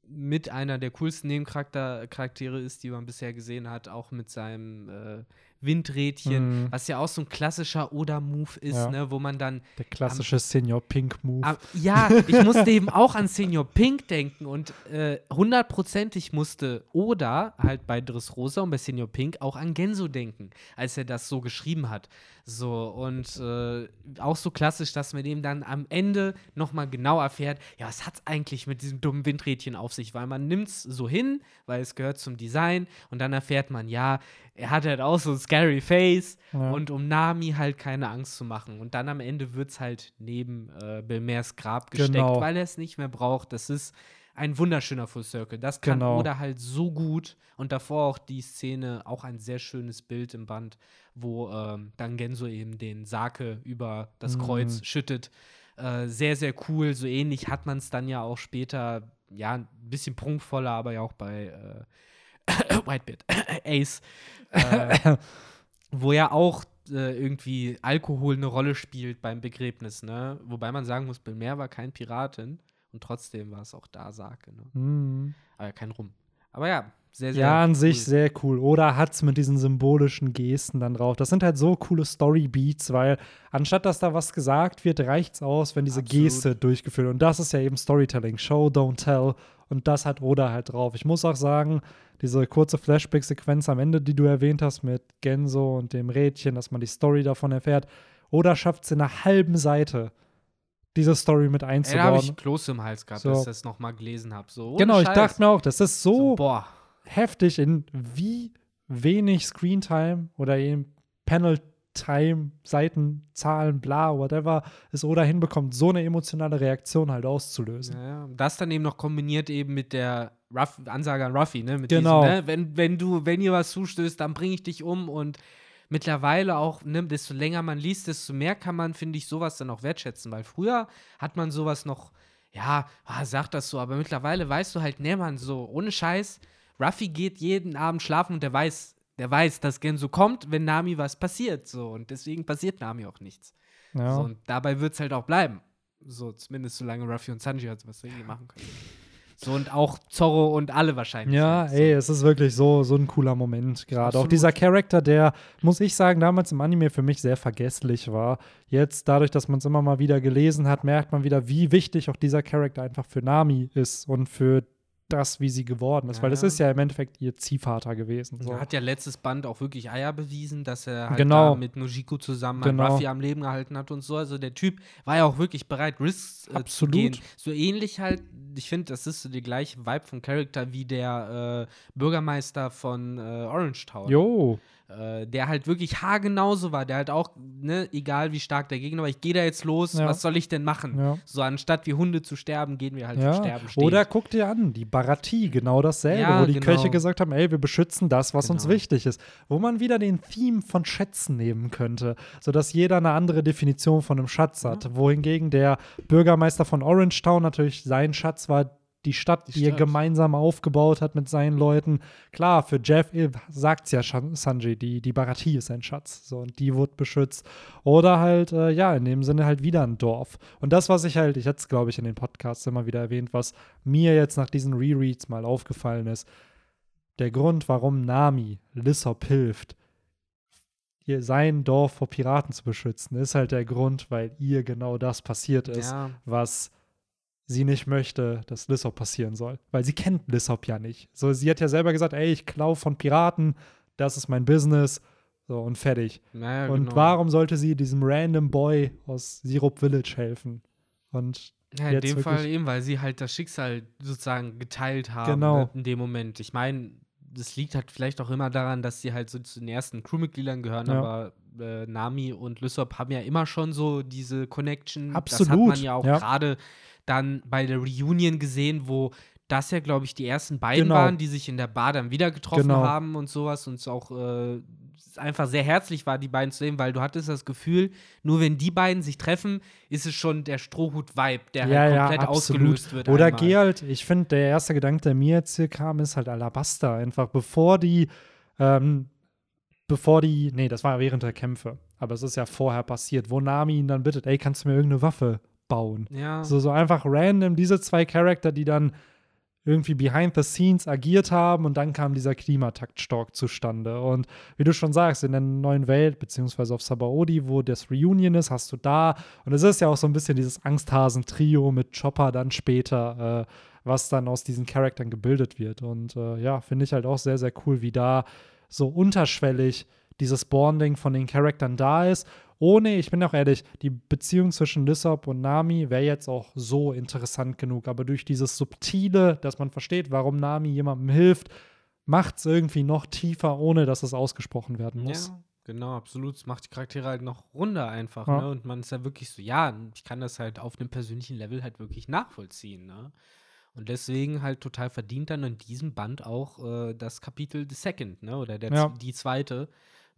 mit einer der coolsten Nebencharaktere Charaktere ist, die man bisher gesehen hat, auch mit seinem äh, Windrädchen, Mhm. was ja auch so ein klassischer Oda-Move ist, Ja. ne, wo man dann Der klassische Senior Pink Move. aber, ja, ich musste eben auch an Senior Pink denken und äh, hundertprozentig musste Oda halt bei Dressrosa und bei Senior Pink auch an Genso denken, als er das so geschrieben hat. So, und äh, auch so klassisch, dass man dem dann am Ende nochmal genau erfährt, ja, was hat es eigentlich mit diesem dummen Windrädchen auf sich? Weil man nimmt es so hin, weil es gehört zum Design und dann erfährt man, ja, er hat halt auch so ein scary Face Ja. und um Nami halt keine Angst zu machen. Und dann am Ende wird es halt neben äh, Belmers Grab gesteckt, Genau. weil er es nicht mehr braucht. Das ist ein wunderschöner Full Circle. Das kann Genau. Oda halt so gut. Und davor auch die Szene, auch ein sehr schönes Bild im Band, wo ähm, dann Genso eben den Sake über das Mhm. Kreuz schüttet. Äh, sehr, sehr cool. So ähnlich hat man es dann ja auch später, ja, ein bisschen prunkvoller, aber ja auch bei äh, Whitebeard, Ace. Äh, wo ja auch äh, irgendwie Alkohol eine Rolle spielt beim Begräbnis, ne? Wobei man sagen muss, Belmer war kein Piratin und trotzdem war es auch da Sake, ne? Mhm. Aber kein Rum. Aber ja, sehr, sehr Ja, an sich cool. sehr cool. Oder hat es mit diesen symbolischen Gesten dann drauf. Das sind halt so coole Story-Beats, weil anstatt dass da was gesagt wird, reicht es aus, wenn diese Absolut. Geste durchgeführt wird. Und das ist ja eben Storytelling. Show, don't tell. Und das hat Oda halt drauf. Ich muss auch sagen, diese kurze Flashback-Sequenz am Ende, die du erwähnt hast mit Genso und dem Rädchen, dass man die Story davon erfährt, Oda schafft es in einer halben Seite, diese Story mit Ey, da habe einzubauen. ich Kloß im Hals gehabt, So. dass ich das nochmal gelesen habe. So, genau, ich Scheiß. dachte mir auch, das ist so boah. Heftig, in wie wenig Screentime oder eben Panel-Time, Seiten, Zahlen, bla, whatever, es Oda hinbekommt, so eine emotionale Reaktion halt auszulösen. Ja, ja. Das dann eben noch kombiniert eben mit der Ruff Ansage an Ruffy, ne? Mit Genau. Diesem, ne? Wenn, wenn du, wenn ihr was zustößt, dann bringe ich dich um und mittlerweile auch, ne, desto länger man liest, desto mehr kann man, finde ich, sowas dann auch wertschätzen, weil früher hat man sowas noch, ja, ah, sag das so, aber mittlerweile weißt du halt, ne, man, so, ohne Scheiß, Ruffy geht jeden Abend schlafen und der weiß, der weiß, dass Genso kommt, wenn Nami was passiert, so, und deswegen passiert Nami auch nichts. Ja. So, und dabei wird es halt auch bleiben. So, zumindest solange Ruffy und Sanji halt was irgendwie machen können. So, und auch Zorro und alle wahrscheinlich. Ja, so. ey, es ist wirklich so, so ein cooler Moment gerade. Auch dieser Charakter, der, muss ich sagen, damals im Anime für mich sehr vergesslich war. Jetzt, dadurch, dass man es immer mal wieder gelesen hat, merkt man wieder, wie wichtig auch dieser Charakter einfach für Nami ist und für das, wie sie geworden ist. Ja, Weil es ja. ist ja im Endeffekt ihr Ziehvater gewesen. So. Er hat ja letztes Band auch wirklich Eier bewiesen, dass er halt Genau. mit Nojiko zusammen Genau. halt Ruffy am Leben gehalten hat und so. Also der Typ war ja auch wirklich bereit, Risks äh, zu Absolut. gehen. So ähnlich halt, ich finde, das ist so die gleiche Vibe vom Charakter wie der äh, Bürgermeister von äh, Orange Town. Jo, äh, der halt wirklich haargenauso war, der halt auch, ne, egal wie stark der Gegner war, ich gehe da jetzt los, Ja. was soll ich denn machen? Ja. So anstatt wie Hunde zu sterben, gehen wir halt ja. zu sterben stehen. Oder guck dir an, die Baratie, genau dasselbe, wo die genau. Köche gesagt haben, ey, wir beschützen das, was uns Genau. wichtig ist. Wo man wieder den Theme von Schätzen nehmen könnte, sodass jeder eine andere Definition von einem Schatz hat. Wohingegen der Bürgermeister von Orangetown natürlich sein Schatz war die Stadt, Die die, er Stadt. gemeinsam aufgebaut hat mit seinen Leuten. Klar, für Jeff sagt es ja Sanji, die, die Baratie ist ein Schatz. So, und die wird beschützt. Oder halt, äh, ja, in dem Sinne halt wieder ein Dorf. Und das, was ich halt, ich hätte es, glaube ich, in den Podcasts immer wieder erwähnt, was mir jetzt nach diesen Rereads mal aufgefallen ist, der Grund, warum Nami Lissop hilft, ihr sein Dorf vor Piraten zu beschützen, ist halt der Grund, weil ihr genau das passiert ist, Ja, was sie nicht möchte, dass Lissop passieren soll. Weil sie kennt Lissop ja nicht. So, sie hat ja selber gesagt, ey, ich klau von Piraten, das ist mein Business. So, und fertig. naja, und genau. warum sollte sie diesem random Boy aus Syrup Village helfen? Und Ja, in dem Fall eben, weil sie halt das Schicksal sozusagen geteilt haben Genau. ne, in dem Moment. Ich meine, das liegt halt vielleicht auch immer daran, dass sie halt so zu den ersten Crewmitgliedern gehören, Ja. aber äh, Nami und Lysop haben ja immer schon so diese Connection. Das hat Absolut, man ja auch ja. gerade dann bei der Reunion gesehen, wo das ja, glaube ich, die ersten beiden Genau. waren, die sich in der Bar dann wieder getroffen Genau. haben und sowas und es auch äh, einfach sehr herzlich war, die beiden zu sehen, weil du hattest das Gefühl, nur wenn die beiden sich treffen, ist es schon der Strohhut-Vibe, der ja, halt ja, komplett absolut. ausgelöst wird. Oder einmal. geh halt, ich finde, der erste Gedanke, der mir jetzt hier kam, ist halt Alabaster. Einfach bevor die, ähm, bevor die, nee, das war während der Kämpfe, aber es ist ja vorher passiert, wo Nami ihn dann bittet, ey, kannst du mir irgendeine Waffe bauen? Ja, So, so einfach random, diese zwei Charakter, die dann irgendwie behind the scenes agiert haben und dann kam dieser Klimataktstock zustande. Und wie du schon sagst, in der neuen Welt, beziehungsweise auf Sabaody, wo das Reunion ist, hast du da. Und es ist ja auch so ein bisschen dieses Angsthasen-Trio mit Chopper dann später, äh, was dann aus diesen Charaktern gebildet wird. Und äh, ja, finde ich halt auch sehr, sehr cool, wie da so unterschwellig dieses Bonding von den Charaktern da ist. Ohne, ich bin auch ehrlich, die Beziehung zwischen Lissop und Nami wäre jetzt auch so interessant genug. Aber durch dieses Subtile, dass man versteht, warum Nami jemandem hilft, macht es irgendwie noch tiefer, ohne dass es ausgesprochen werden muss. Ja, genau, absolut. Es macht die Charaktere halt noch runder einfach, Ja. ne? Und man ist ja wirklich so, ja, ich kann das halt auf einem persönlichen Level halt wirklich nachvollziehen, ne? Und deswegen halt total verdient dann in diesem Band auch äh, das Kapitel The Second, ne? Oder der, Ja. die zweite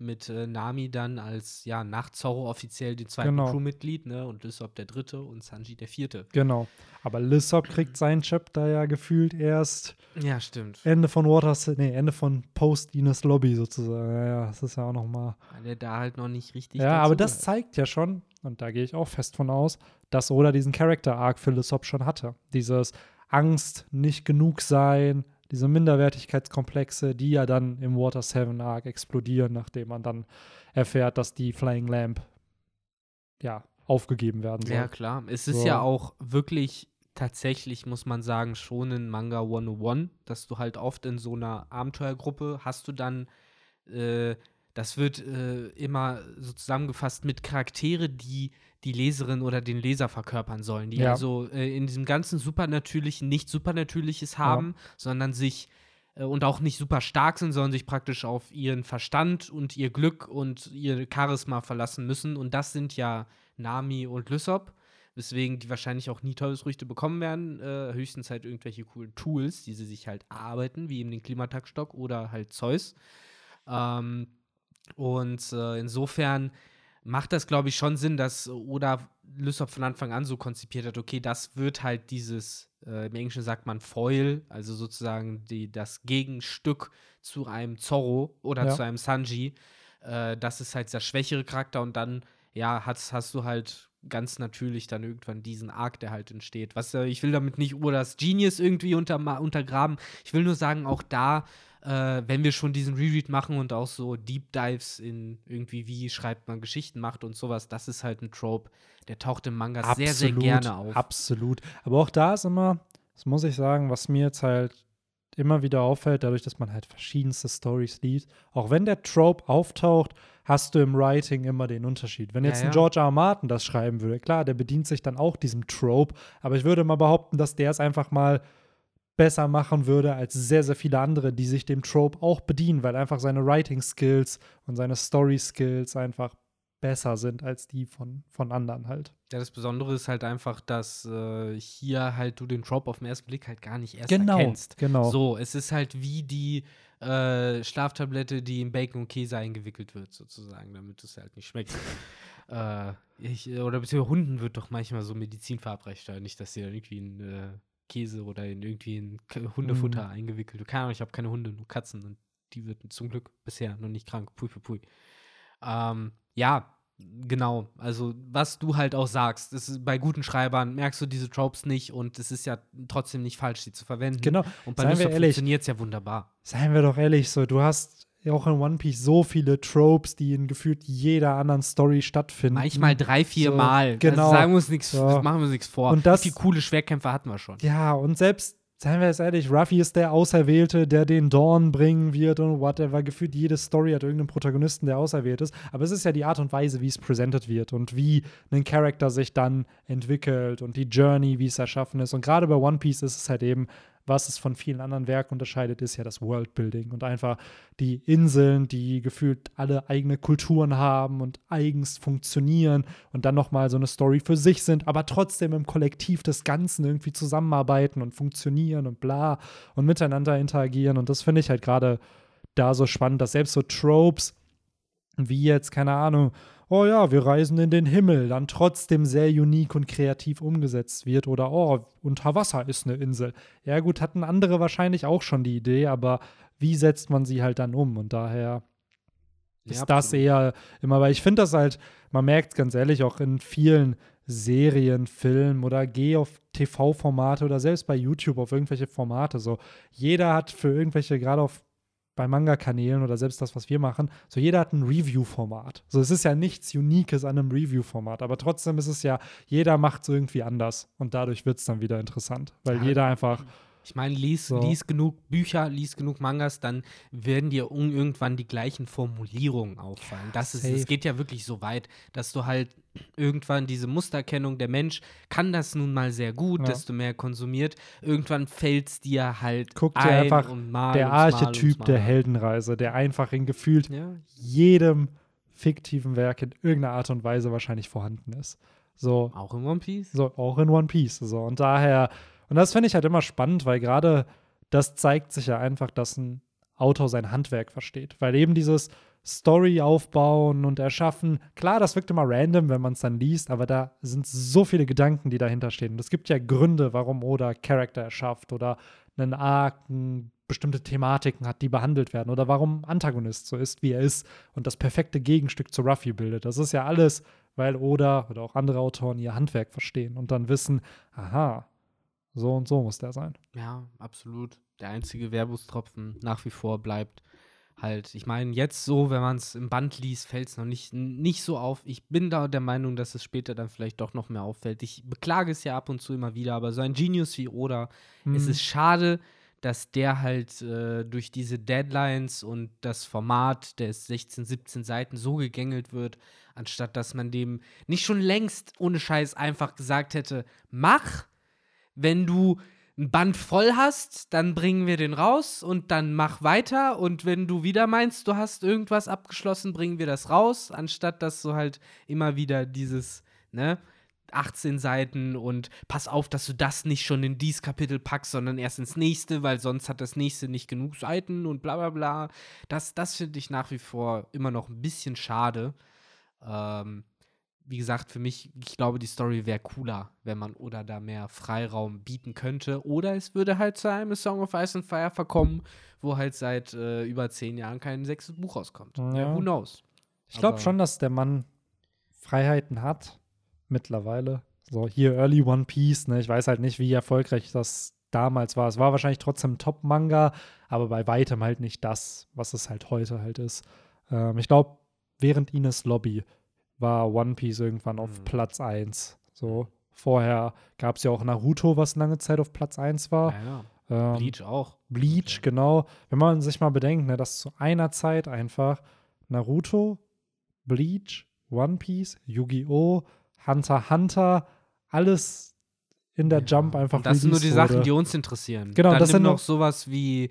mit äh, Nami dann als, ja, nach Zorro offiziell den zweiten Genau. Crewmitglied, ne? Und Lysop der dritte und Sanji der vierte. Genau. Aber Lissop kriegt seinen Chapter ja gefühlt erst Ja, stimmt. Ende von Waters, nee, Ende von Post Ines Lobby sozusagen. Ja, ja, das ist ja auch noch mal Weil er da halt noch nicht richtig Ja, aber das zeigt ja schon, und da gehe ich auch fest von aus, dass Oda diesen Character-Arc für Lissop schon hatte. Dieses Angst, nicht genug sein, diese Minderwertigkeitskomplexe, die ja dann im Water 7 Arc explodieren, nachdem man dann erfährt, dass die Flying Lamp ja aufgegeben werden soll. Ja, klar. Es ist So. ja auch wirklich tatsächlich, muss man sagen, schon ein Manga 101, dass du halt oft in so einer Abenteuergruppe hast du dann, äh, das wird äh, immer so zusammengefasst mit Charaktere, die die Leserin oder den Leser verkörpern sollen, die Ja. also äh, in diesem ganzen Supernatürlichen nichts Supernatürliches haben, sondern sich äh, und auch nicht super stark sind, sondern sich praktisch auf ihren Verstand und ihr Glück und ihr Charisma verlassen müssen. Und das sind ja Nami und Lysop, weswegen die wahrscheinlich auch nie Teufelsfrüchte bekommen werden. Äh, höchstens halt irgendwelche coolen Tools, die sie sich halt erarbeiten, wie eben den Klimataktstock oder halt Zeus. Ähm, und äh, insofern macht das, glaube ich, schon Sinn, dass Oda Lysop von Anfang an so konzipiert hat, okay, das wird halt dieses, äh, im Englischen sagt man Foil, also sozusagen die, das Gegenstück zu einem Zorro oder Ja. zu einem Sanji. Äh, das ist halt der schwächere Charakter und dann, ja, hast, hast du halt ganz natürlich dann irgendwann diesen Arc, der halt entsteht. Was, äh, ich will damit nicht Odas Genius irgendwie unter, untergraben. Ich will nur sagen, auch da äh, wenn wir schon diesen Reread machen und auch so Deep Dives in irgendwie, wie schreibt man Geschichten macht und sowas, das ist halt ein Trope, der taucht im Manga sehr, sehr gerne auf. Absolut. Aber auch da ist immer, das muss ich sagen, was mir jetzt halt immer wieder auffällt, dadurch, dass man halt verschiedenste Stories liest, auch wenn der Trope auftaucht, hast du im Writing immer den Unterschied. Wenn Ja, jetzt ja. ein George R. R. Martin das schreiben würde, klar, der bedient sich dann auch diesem Trope, aber ich würde mal behaupten, dass der es einfach mal besser machen würde als sehr, sehr viele andere, die sich dem Trope auch bedienen, weil einfach seine Writing-Skills und seine Story-Skills einfach besser sind als die von, von anderen halt. Ja, das Besondere ist halt einfach, dass äh, hier halt du den Trope auf den ersten Blick halt gar nicht erst Genau, erkennst. genau. So, es ist halt wie die äh, Schlaftablette, die in Bacon und Käse eingewickelt wird, sozusagen, damit es halt nicht schmeckt. äh, ich, oder beziehungsweise Hunden wird doch manchmal so Medizin verabreicht, nicht, dass sie dann irgendwie ein, äh, Käse oder in irgendwie in Hundefutter mm. eingewickelt. Keine Ahnung, ich habe keine Hunde, nur Katzen und die wird zum Glück bisher noch nicht krank. Pui, pui, pui. Ähm, ja, genau. Also, was du halt auch sagst, das ist, bei guten Schreibern merkst du diese Tropes nicht und es ist ja trotzdem nicht falsch, sie zu verwenden. Genau. Und bei Lysop funktioniert es ja wunderbar. Seien wir doch ehrlich, so, du hast auch in One Piece so viele Tropes, die in gefühlt jeder anderen Story stattfinden. Manchmal drei, vier so, Mal. Genau. Also sagen wir uns nichts, so. machen wir uns nichts vor. Und das, Wie coole Schwerkämpfer hatten wir schon. Ja, und selbst Seien wir jetzt ehrlich, Ruffy ist der Auserwählte, der den Dawn bringen wird und whatever. Gefühlt jede Story hat irgendeinen Protagonisten, der auserwählt ist. Aber es ist ja die Art und Weise, wie es präsentiert wird und wie ein Charakter sich dann entwickelt und die Journey, wie es erschaffen ist. Und gerade bei One Piece ist es halt eben was es von vielen anderen Werken unterscheidet, ist ja das Worldbuilding und einfach die Inseln, die gefühlt alle eigene Kulturen haben und eigens funktionieren und dann nochmal so eine Story für sich sind, aber trotzdem im Kollektiv des Ganzen irgendwie zusammenarbeiten und funktionieren und bla und miteinander interagieren. Und das finde ich halt gerade da so spannend, dass selbst so Tropes wie jetzt, keine Ahnung, oh ja, wir reisen in den Himmel, dann trotzdem sehr unique und kreativ umgesetzt wird. Oder, oh, unter Wasser ist eine Insel. Ja, gut, hatten andere wahrscheinlich auch schon die Idee, aber wie setzt man sie halt dann um? Und daher ist ja, das eher immer, weil ich finde das halt, man merkt ganz ehrlich auch in vielen Serien, Filmen oder geh auf TV-Formate oder selbst bei YouTube auf irgendwelche Formate. So, jeder hat für irgendwelche, gerade auf bei Manga-Kanälen oder selbst das, was wir machen, so jeder hat ein Review-Format. So, es ist ja nichts Unikes an einem Review-Format, aber trotzdem ist es ja, jeder macht es irgendwie anders und dadurch wird es dann wieder interessant, weil ja, jeder einfach ich meine, lies, so. lies genug Bücher, lies genug Mangas, dann werden dir irgendwann die gleichen Formulierungen auffallen. Das ist, es geht ja wirklich so weit, dass du halt irgendwann diese Musterkennung, der Mensch kann das nun mal sehr gut, ja. desto mehr konsumiert. Irgendwann fällt es dir halt Guck dir ein einfach und mal der Archetyp mal der Heldenreise, der einfach in gefühlt ja. jedem fiktiven Werk in irgendeiner Art und Weise wahrscheinlich vorhanden ist. So, auch in One Piece? So, auch in One Piece. So, und daher und das finde ich halt immer spannend, weil gerade das zeigt sich ja einfach, dass ein Autor sein Handwerk versteht. Weil eben dieses Story aufbauen und erschaffen, klar, das wirkt immer random, wenn man es dann liest, aber da sind so viele Gedanken, die dahinter stehen. Und es gibt ja Gründe, warum Oda Charakter erschafft oder einen Arc, bestimmte Thematiken hat, die behandelt werden oder warum Antagonist so ist, wie er ist und das perfekte Gegenstück zu Ruffy bildet. Das ist ja alles, weil Oda oder auch andere Autoren ihr Handwerk verstehen und dann wissen, aha, so und so muss der sein. Ja, absolut. Der einzige Werbungstropfen nach wie vor bleibt halt. Ich meine, jetzt so, wenn man es im Band liest, fällt es noch nicht, nicht so auf. Ich bin da der Meinung, dass es später dann vielleicht doch noch mehr auffällt. Ich beklage es ja ab und zu immer wieder, aber so ein Genius wie Oda, mhm. es ist schade, dass der halt äh, durch diese Deadlines und das Format des 16, 17 Seiten so gegängelt wird, anstatt dass man dem nicht schon längst ohne Scheiß einfach gesagt hätte, mach, wenn du ein Band voll hast, dann bringen wir den raus und dann mach weiter. Und wenn du wieder meinst, du hast irgendwas abgeschlossen, bringen wir das raus, anstatt dass du halt immer wieder dieses, ne, 18 Seiten und pass auf, dass du das nicht schon in dieses Kapitel packst, sondern erst ins nächste, weil sonst hat das nächste nicht genug Seiten und bla bla bla. Das, das finde ich nach wie vor immer noch ein bisschen schade. Ähm, wie gesagt, für mich, ich glaube, die Story wäre cooler, wenn man oder da mehr Freiraum bieten könnte. Oder es würde halt zu einem Song of Ice and Fire verkommen, wo halt seit äh, über zehn Jahren kein sechstes Buch rauskommt. Ja. ja who knows? Ich glaube schon, dass der Mann Freiheiten hat, mittlerweile. So, hier Early One Piece, ne? Ich weiß halt nicht, wie erfolgreich das damals war. Es war wahrscheinlich trotzdem Top-Manga, aber bei weitem halt nicht das, was es halt heute halt ist. Ähm, ich glaube, während Ines Lobby war One Piece irgendwann auf mhm. Platz 1. So. Vorher gab es ja auch Naruto, was lange Zeit auf Platz 1 war. Ja, ja. Ähm, Bleach auch. Bleach, okay. genau. Wenn man sich mal bedenkt, ne, dass zu einer Zeit einfach Naruto, Bleach, One Piece, Yu-Gi-Oh!, Hunter Hunter, alles in der ja. Jump einfach Und Das sind nur die wurde. Sachen, die uns interessieren. Genau, Dann das sind noch sowas wie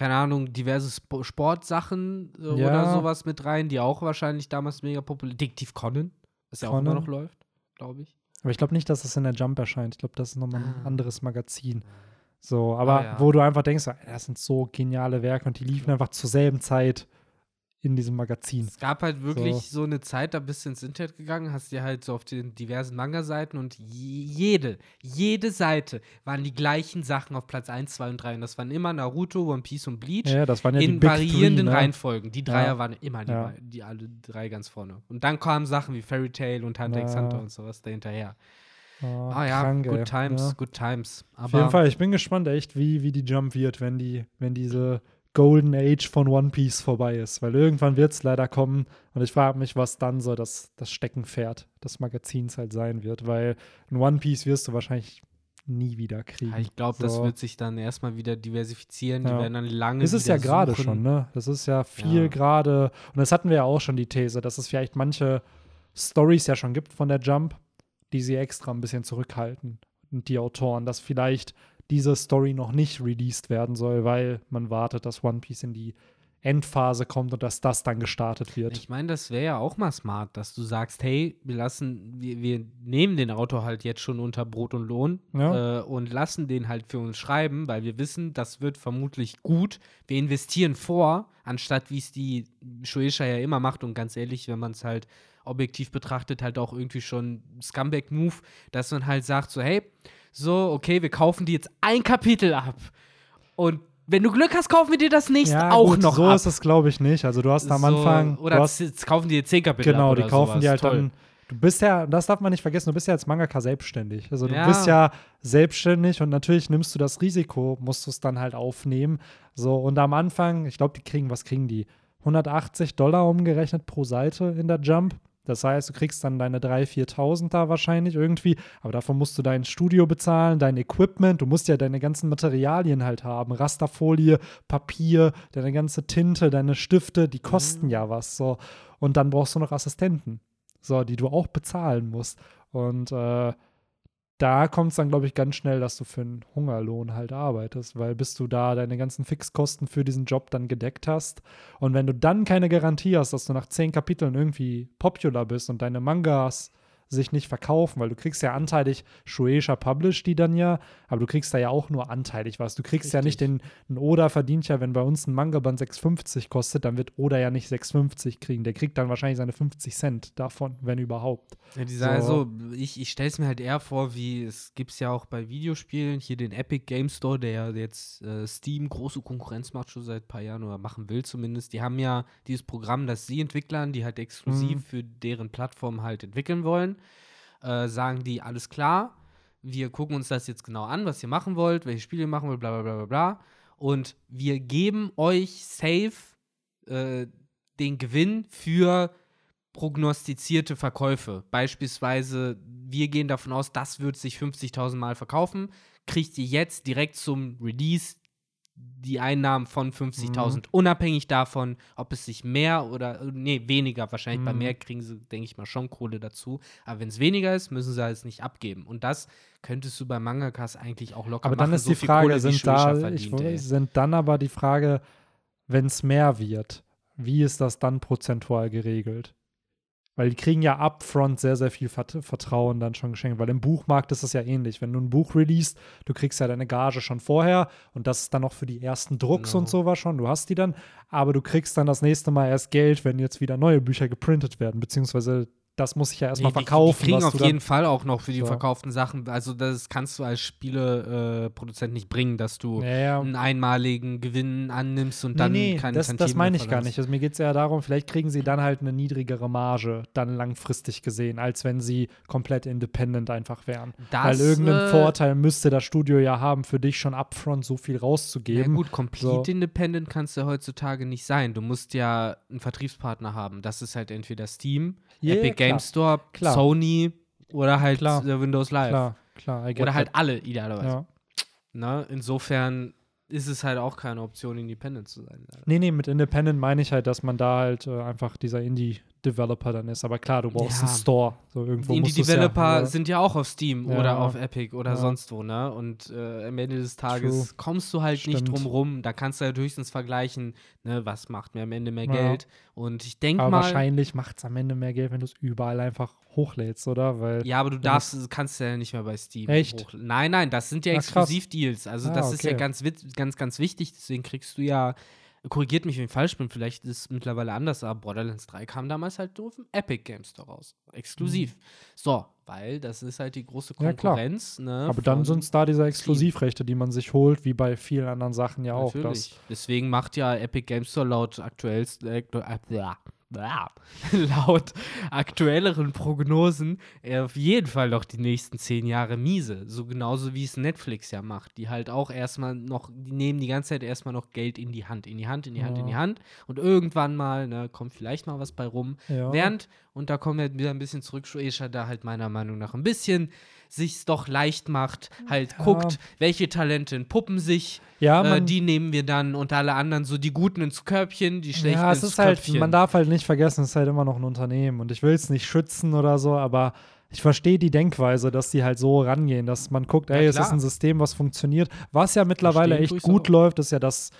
keine Ahnung, diverse Sp Sportsachen äh, ja. oder sowas mit rein, die auch wahrscheinlich damals mega populär. Detektiv Conan, das ja auch immer noch läuft, glaube ich. Aber ich glaube nicht, dass das in der Jump erscheint. Ich glaube, das ist nochmal ein ah. anderes Magazin. So, aber ah, ja. wo du einfach denkst, das sind so geniale Werke und die liefen einfach zur selben Zeit in diesem Magazin. Es gab halt wirklich so, so eine Zeit, da bist du ins Internet gegangen, hast dir halt so auf den diversen Manga-Seiten und jede, jede Seite waren die gleichen Sachen auf Platz 1, 2 und 3. Und das waren immer Naruto, One Piece und Bleach. Ja, das waren ja in die variierenden Three, ne? Reihenfolgen. Die Dreier Ja. waren immer die, Ja. die alle drei ganz vorne. Und dann kamen Sachen wie Fairy Tail und Hunter x. Hunter und sowas dahinterher. Oh, Ah ja, krank, good times, Ja. good times. Aber Auf jeden Fall, ich bin gespannt echt, wie, wie die Jump wird, wenn die, wenn diese Golden Age von One Piece vorbei ist. Weil irgendwann wird es leider kommen und ich frage mich, was dann so das, das Steckenpferd des Magazins halt sein wird. Weil ein One Piece wirst du wahrscheinlich nie wieder kriegen. ich glaube, das So. wird sich dann erstmal wieder diversifizieren. Die Ja. werden dann lange Ist es ja gerade schon, ne? Das ist ja viel Ja. gerade. Und das hatten wir ja auch schon die These, dass es vielleicht manche Stories ja schon gibt von der Jump, die sie extra ein bisschen zurückhalten. Und die Autoren, dass vielleicht diese Story noch nicht released werden soll, weil man wartet, dass One Piece in die Endphase kommt und dass das dann gestartet wird. Ich meine, das wäre ja auch mal smart, dass du sagst, hey, wir lassen, wir, wir nehmen den Autor halt jetzt schon unter Brot und Lohn Ja. äh, und lassen den halt für uns schreiben, weil wir wissen, das wird vermutlich gut. Wir investieren vor, anstatt wie es die Shueisha ja immer macht und ganz ehrlich, wenn man es halt objektiv betrachtet, halt auch irgendwie schon Scumbag-Move, dass man halt sagt so, hey, so, okay, wir kaufen dir jetzt ein Kapitel ab und wenn du Glück hast, kaufen wir dir das nächste ja, auch gut, noch so ab. ist es, glaube ich, nicht. Also du hast am So, Anfang. Oder du hast, z- kaufen die dir zehn Kapitel Genau, ab die oder kaufen sowas. die halt Toll. dann. Du bist ja, das darf man nicht vergessen, du bist ja als Mangaka selbstständig. Also du Ja. bist ja selbstständig und natürlich nimmst du das Risiko, musst du es dann halt aufnehmen. So, und am Anfang, ich glaube, die kriegen, was kriegen die? 180 Dollar umgerechnet pro Seite in der Jump. Das heißt, du kriegst dann deine 3.000, 4.000 da wahrscheinlich irgendwie, aber davon musst du dein Studio bezahlen, dein Equipment, du musst ja deine ganzen Materialien halt haben, Rasterfolie, Papier, deine ganze Tinte, deine Stifte, die kosten ja was so. Und dann brauchst du noch Assistenten, so, die du auch bezahlen musst. Und äh, da kommt es dann, glaube ich, ganz schnell, dass du für einen Hungerlohn halt arbeitest, weil bis du da deine ganzen Fixkosten für diesen Job dann gedeckt hast. Und wenn du dann keine Garantie hast, dass du nach zehn Kapiteln irgendwie popular bist und deine Mangas sich nicht verkaufen, weil du kriegst ja anteilig Shueisha publish die dann ja, aber du kriegst da ja auch nur anteilig was. Du kriegst ja nicht den, ein Oda verdient ja, wenn bei uns ein Manga-Band 6,50 kostet, dann wird Oda ja nicht 6,50 kriegen. Der kriegt dann wahrscheinlich seine 50 Cent davon, wenn überhaupt. Ja, So. sagen so, ich, ich stelle es mir halt eher vor, wie es gibt es ja auch bei Videospielen, hier den Epic Game Store, der ja jetzt äh, Steam große Konkurrenz macht, schon seit ein paar Jahren oder machen will zumindest. Die haben ja dieses Programm, das sie entwickeln, die halt exklusiv Mhm. für deren Plattform halt entwickeln wollen. Äh, sagen die, alles klar, wir gucken uns das jetzt genau an, was ihr machen wollt, welche Spiele ihr machen wollt, bla bla bla bla bla. Und wir geben euch safe äh, den Gewinn für prognostizierte Verkäufe. Beispielsweise, wir gehen davon aus, das wird sich 50.000 Mal verkaufen. Kriegt ihr jetzt direkt zum Release die Einnahmen von 50.000, Mhm. unabhängig davon, ob es sich mehr oder, nee, weniger, wahrscheinlich bei Mhm. mehr kriegen sie, denke ich mal, schon Kohle dazu. Aber wenn es weniger ist, müssen sie es nicht abgeben. Und das könntest du bei Mangakas eigentlich auch locker Aber machen. dann ist so die Frage, Kohle, sind da, ich, verdient, ey. sind dann aber die Frage, wenn es mehr wird, wie ist das dann prozentual geregelt? Weil die kriegen ja upfront sehr, sehr viel Vert Vertrauen dann schon geschenkt. Weil im Buchmarkt ist es ja ähnlich. Wenn du ein Buch releast, du kriegst ja deine Gage schon vorher und das ist dann noch für die ersten Drucks Genau. und sowas schon. Du hast die dann, aber du kriegst dann das nächste Mal erst Geld, wenn jetzt wieder neue Bücher geprintet werden. Beziehungsweise das muss ich ja erstmal Nee, die- verkaufen. Die kriegen was auf jeden Fall auch noch für die So. verkauften Sachen. Also, das kannst du als Spieleproduzent äh, nicht bringen, dass du Ja, ja. einen einmaligen Gewinn annimmst und dann nee, nee, keine das, das meine ich gar nicht. Also mir geht es eher darum, vielleicht kriegen sie dann halt eine niedrigere Marge, dann langfristig gesehen, als wenn sie komplett independent einfach wären. Das, Weil irgendeinen äh, Vorteil müsste das Studio ja haben, für dich schon upfront so viel Ja, rauszugeben. gut, Complete So. Independent kannst du heutzutage nicht sein. Du musst ja einen Vertriebspartner haben. Das ist halt entweder Steam, Ja, Epic ja, Game klar. Sony oder halt Klar. äh, Windows Live. Klar, klar. Oder halt that. alle, idealerweise. Ja. Ne? Insofern ist es halt auch keine Option, Independent zu sein. leider. Nee, nee, mit Independent meine ich halt, dass man da halt äh, einfach dieser Indie-Developer dann ist. Aber klar, du brauchst Ja. einen Store. So irgendwo Die Indie-Developer ja, ja. sind ja auch auf Steam Ja. oder auf Epic oder Ja. sonst wo, ne? Und äh, am Ende des Tages True. kommst du halt nicht Stimmt. drum rum. Da kannst du halt höchstens vergleichen, ne, was macht mir am Ende mehr Ja. Geld. Und ich denke mal. wahrscheinlich macht es am Ende mehr Geld, wenn du es überall einfach hochlädst, oder? Weil Ja, aber du darfst, kannst ja nicht mehr bei Steam. Echt? hoch- Nein, nein, das sind ja. Exklusivdeals. Also Ah, das ist ja okay. ganz, ganz, ganz wichtig. Deswegen kriegst du ja korrigiert mich, wenn ich falsch bin, vielleicht ist es mittlerweile anders, aber Borderlands 3 kam damals halt nur auf dem Epic Game Store raus. Exklusiv. Mhm. So, weil das ist halt die große Konkurrenz. Ja, ne, aber dann sind es da diese Exklusivrechte, die man sich holt, wie bei vielen anderen Sachen ja auch. Natürlich. Deswegen macht ja Epic Game Store laut aktuell äh, äh, laut aktuelleren Prognosen auf jeden Fall noch die nächsten zehn Jahre miese. So genauso wie es Netflix ja macht. Die halt auch erstmal noch, die nehmen die ganze Zeit erstmal noch Geld in die Hand, in die Hand, in die Hand, ja. in die Hand. Und irgendwann mal, ne, kommt vielleicht mal was bei rum. Ja. Während, und da kommen wir wieder ein bisschen zurück, Shueisha da halt meiner Meinung nach ein bisschen sich's doch leicht macht, halt ja. guckt, welche Talente entpuppen sich, ja, äh, die nehmen wir dann und alle anderen so die Guten ins Körbchen, die Schlechten ja, es ins ist halt, man darf halt nicht vergessen, es ist halt immer noch ein Unternehmen und ich will es nicht schützen oder so, aber ich verstehe die Denkweise, dass die halt so rangehen, dass man guckt, ey, ja, es ist ein System, was funktioniert, was ja mittlerweile echt gut auch. läuft, ist ja das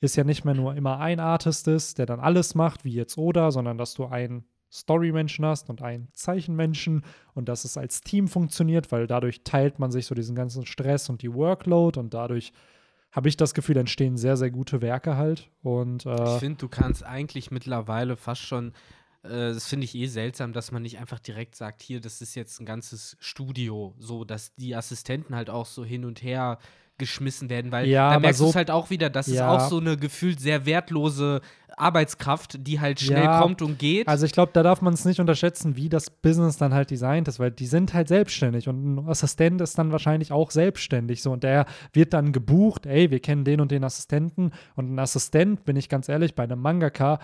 ist ja nicht mehr nur immer ein Artist ist, der dann alles macht, wie jetzt Oda, sondern dass du einen Story-Menschen hast und einen Zeichenmenschen und dass es als Team funktioniert, weil dadurch teilt man sich so diesen ganzen Stress und die Workload und dadurch habe ich das Gefühl, entstehen sehr, sehr gute Werke halt. Und, äh, ich finde, du kannst eigentlich mittlerweile fast schon, äh, das finde ich eh seltsam, dass man nicht einfach direkt sagt, hier, das ist jetzt ein ganzes Studio, so dass die Assistenten halt auch so hin und her geschmissen werden, weil ja, da merkst so, du es halt auch wieder, das ja. ist auch so eine gefühlt sehr wertlose Arbeitskraft, die halt schnell ja, kommt und geht. Also ich glaube, da darf man es nicht unterschätzen, wie das Business dann halt designt ist, weil die sind halt selbstständig und ein Assistent ist dann wahrscheinlich auch selbstständig so und der wird dann gebucht, ey, wir kennen den und den Assistenten und ein Assistent, bin ich ganz ehrlich, bei einem Mangaka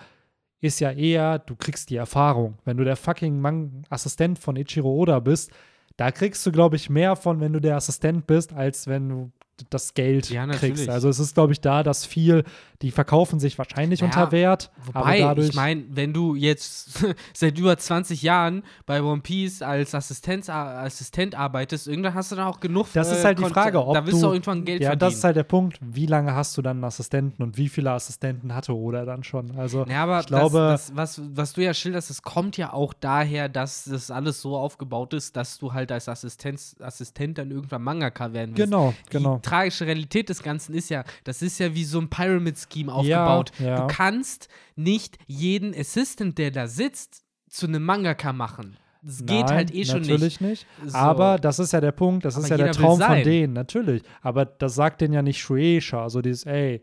ist ja eher, du kriegst die Erfahrung. Wenn du der fucking Man Assistent von Ichiro Oda bist, da kriegst du, glaube ich, mehr von, wenn du der Assistent bist, als wenn du das Geld ja, kriegst. Also es ist, glaube ich, da, dass viel, die verkaufen sich wahrscheinlich naja, unter Wert. Wobei, dadurch, ich meine, wenn du jetzt seit über 20 Jahren bei One Piece als Assistent, Assistent arbeitest, irgendwann hast du dann auch genug. Das ist halt die Frage, ob da willst du, auch irgendwann Geld ja, verdienen. das ist halt der Punkt. Wie lange hast du dann einen Assistenten und wie viele Assistenten hatte oder dann schon? Also ja, aber ich glaube, das, das, was, was du ja schilderst, das kommt ja auch daher, dass das alles so aufgebaut ist, dass du halt als Assistenz, Assistent dann irgendwann Mangaka werden willst. Genau, genau. Die tragische Realität des Ganzen ist ja, das ist ja wie so ein Pyramid-Scheme aufgebaut. Ja, ja. Du kannst nicht jeden Assistant, der da sitzt, zu einem Mangaka machen. Das Nein, geht halt eh schon nicht. Natürlich nicht. So. Aber das ist ja der Punkt, das Aber ist ja der Traum von denen, natürlich. Aber das sagt denen ja nicht Shueisha, also dieses, ey,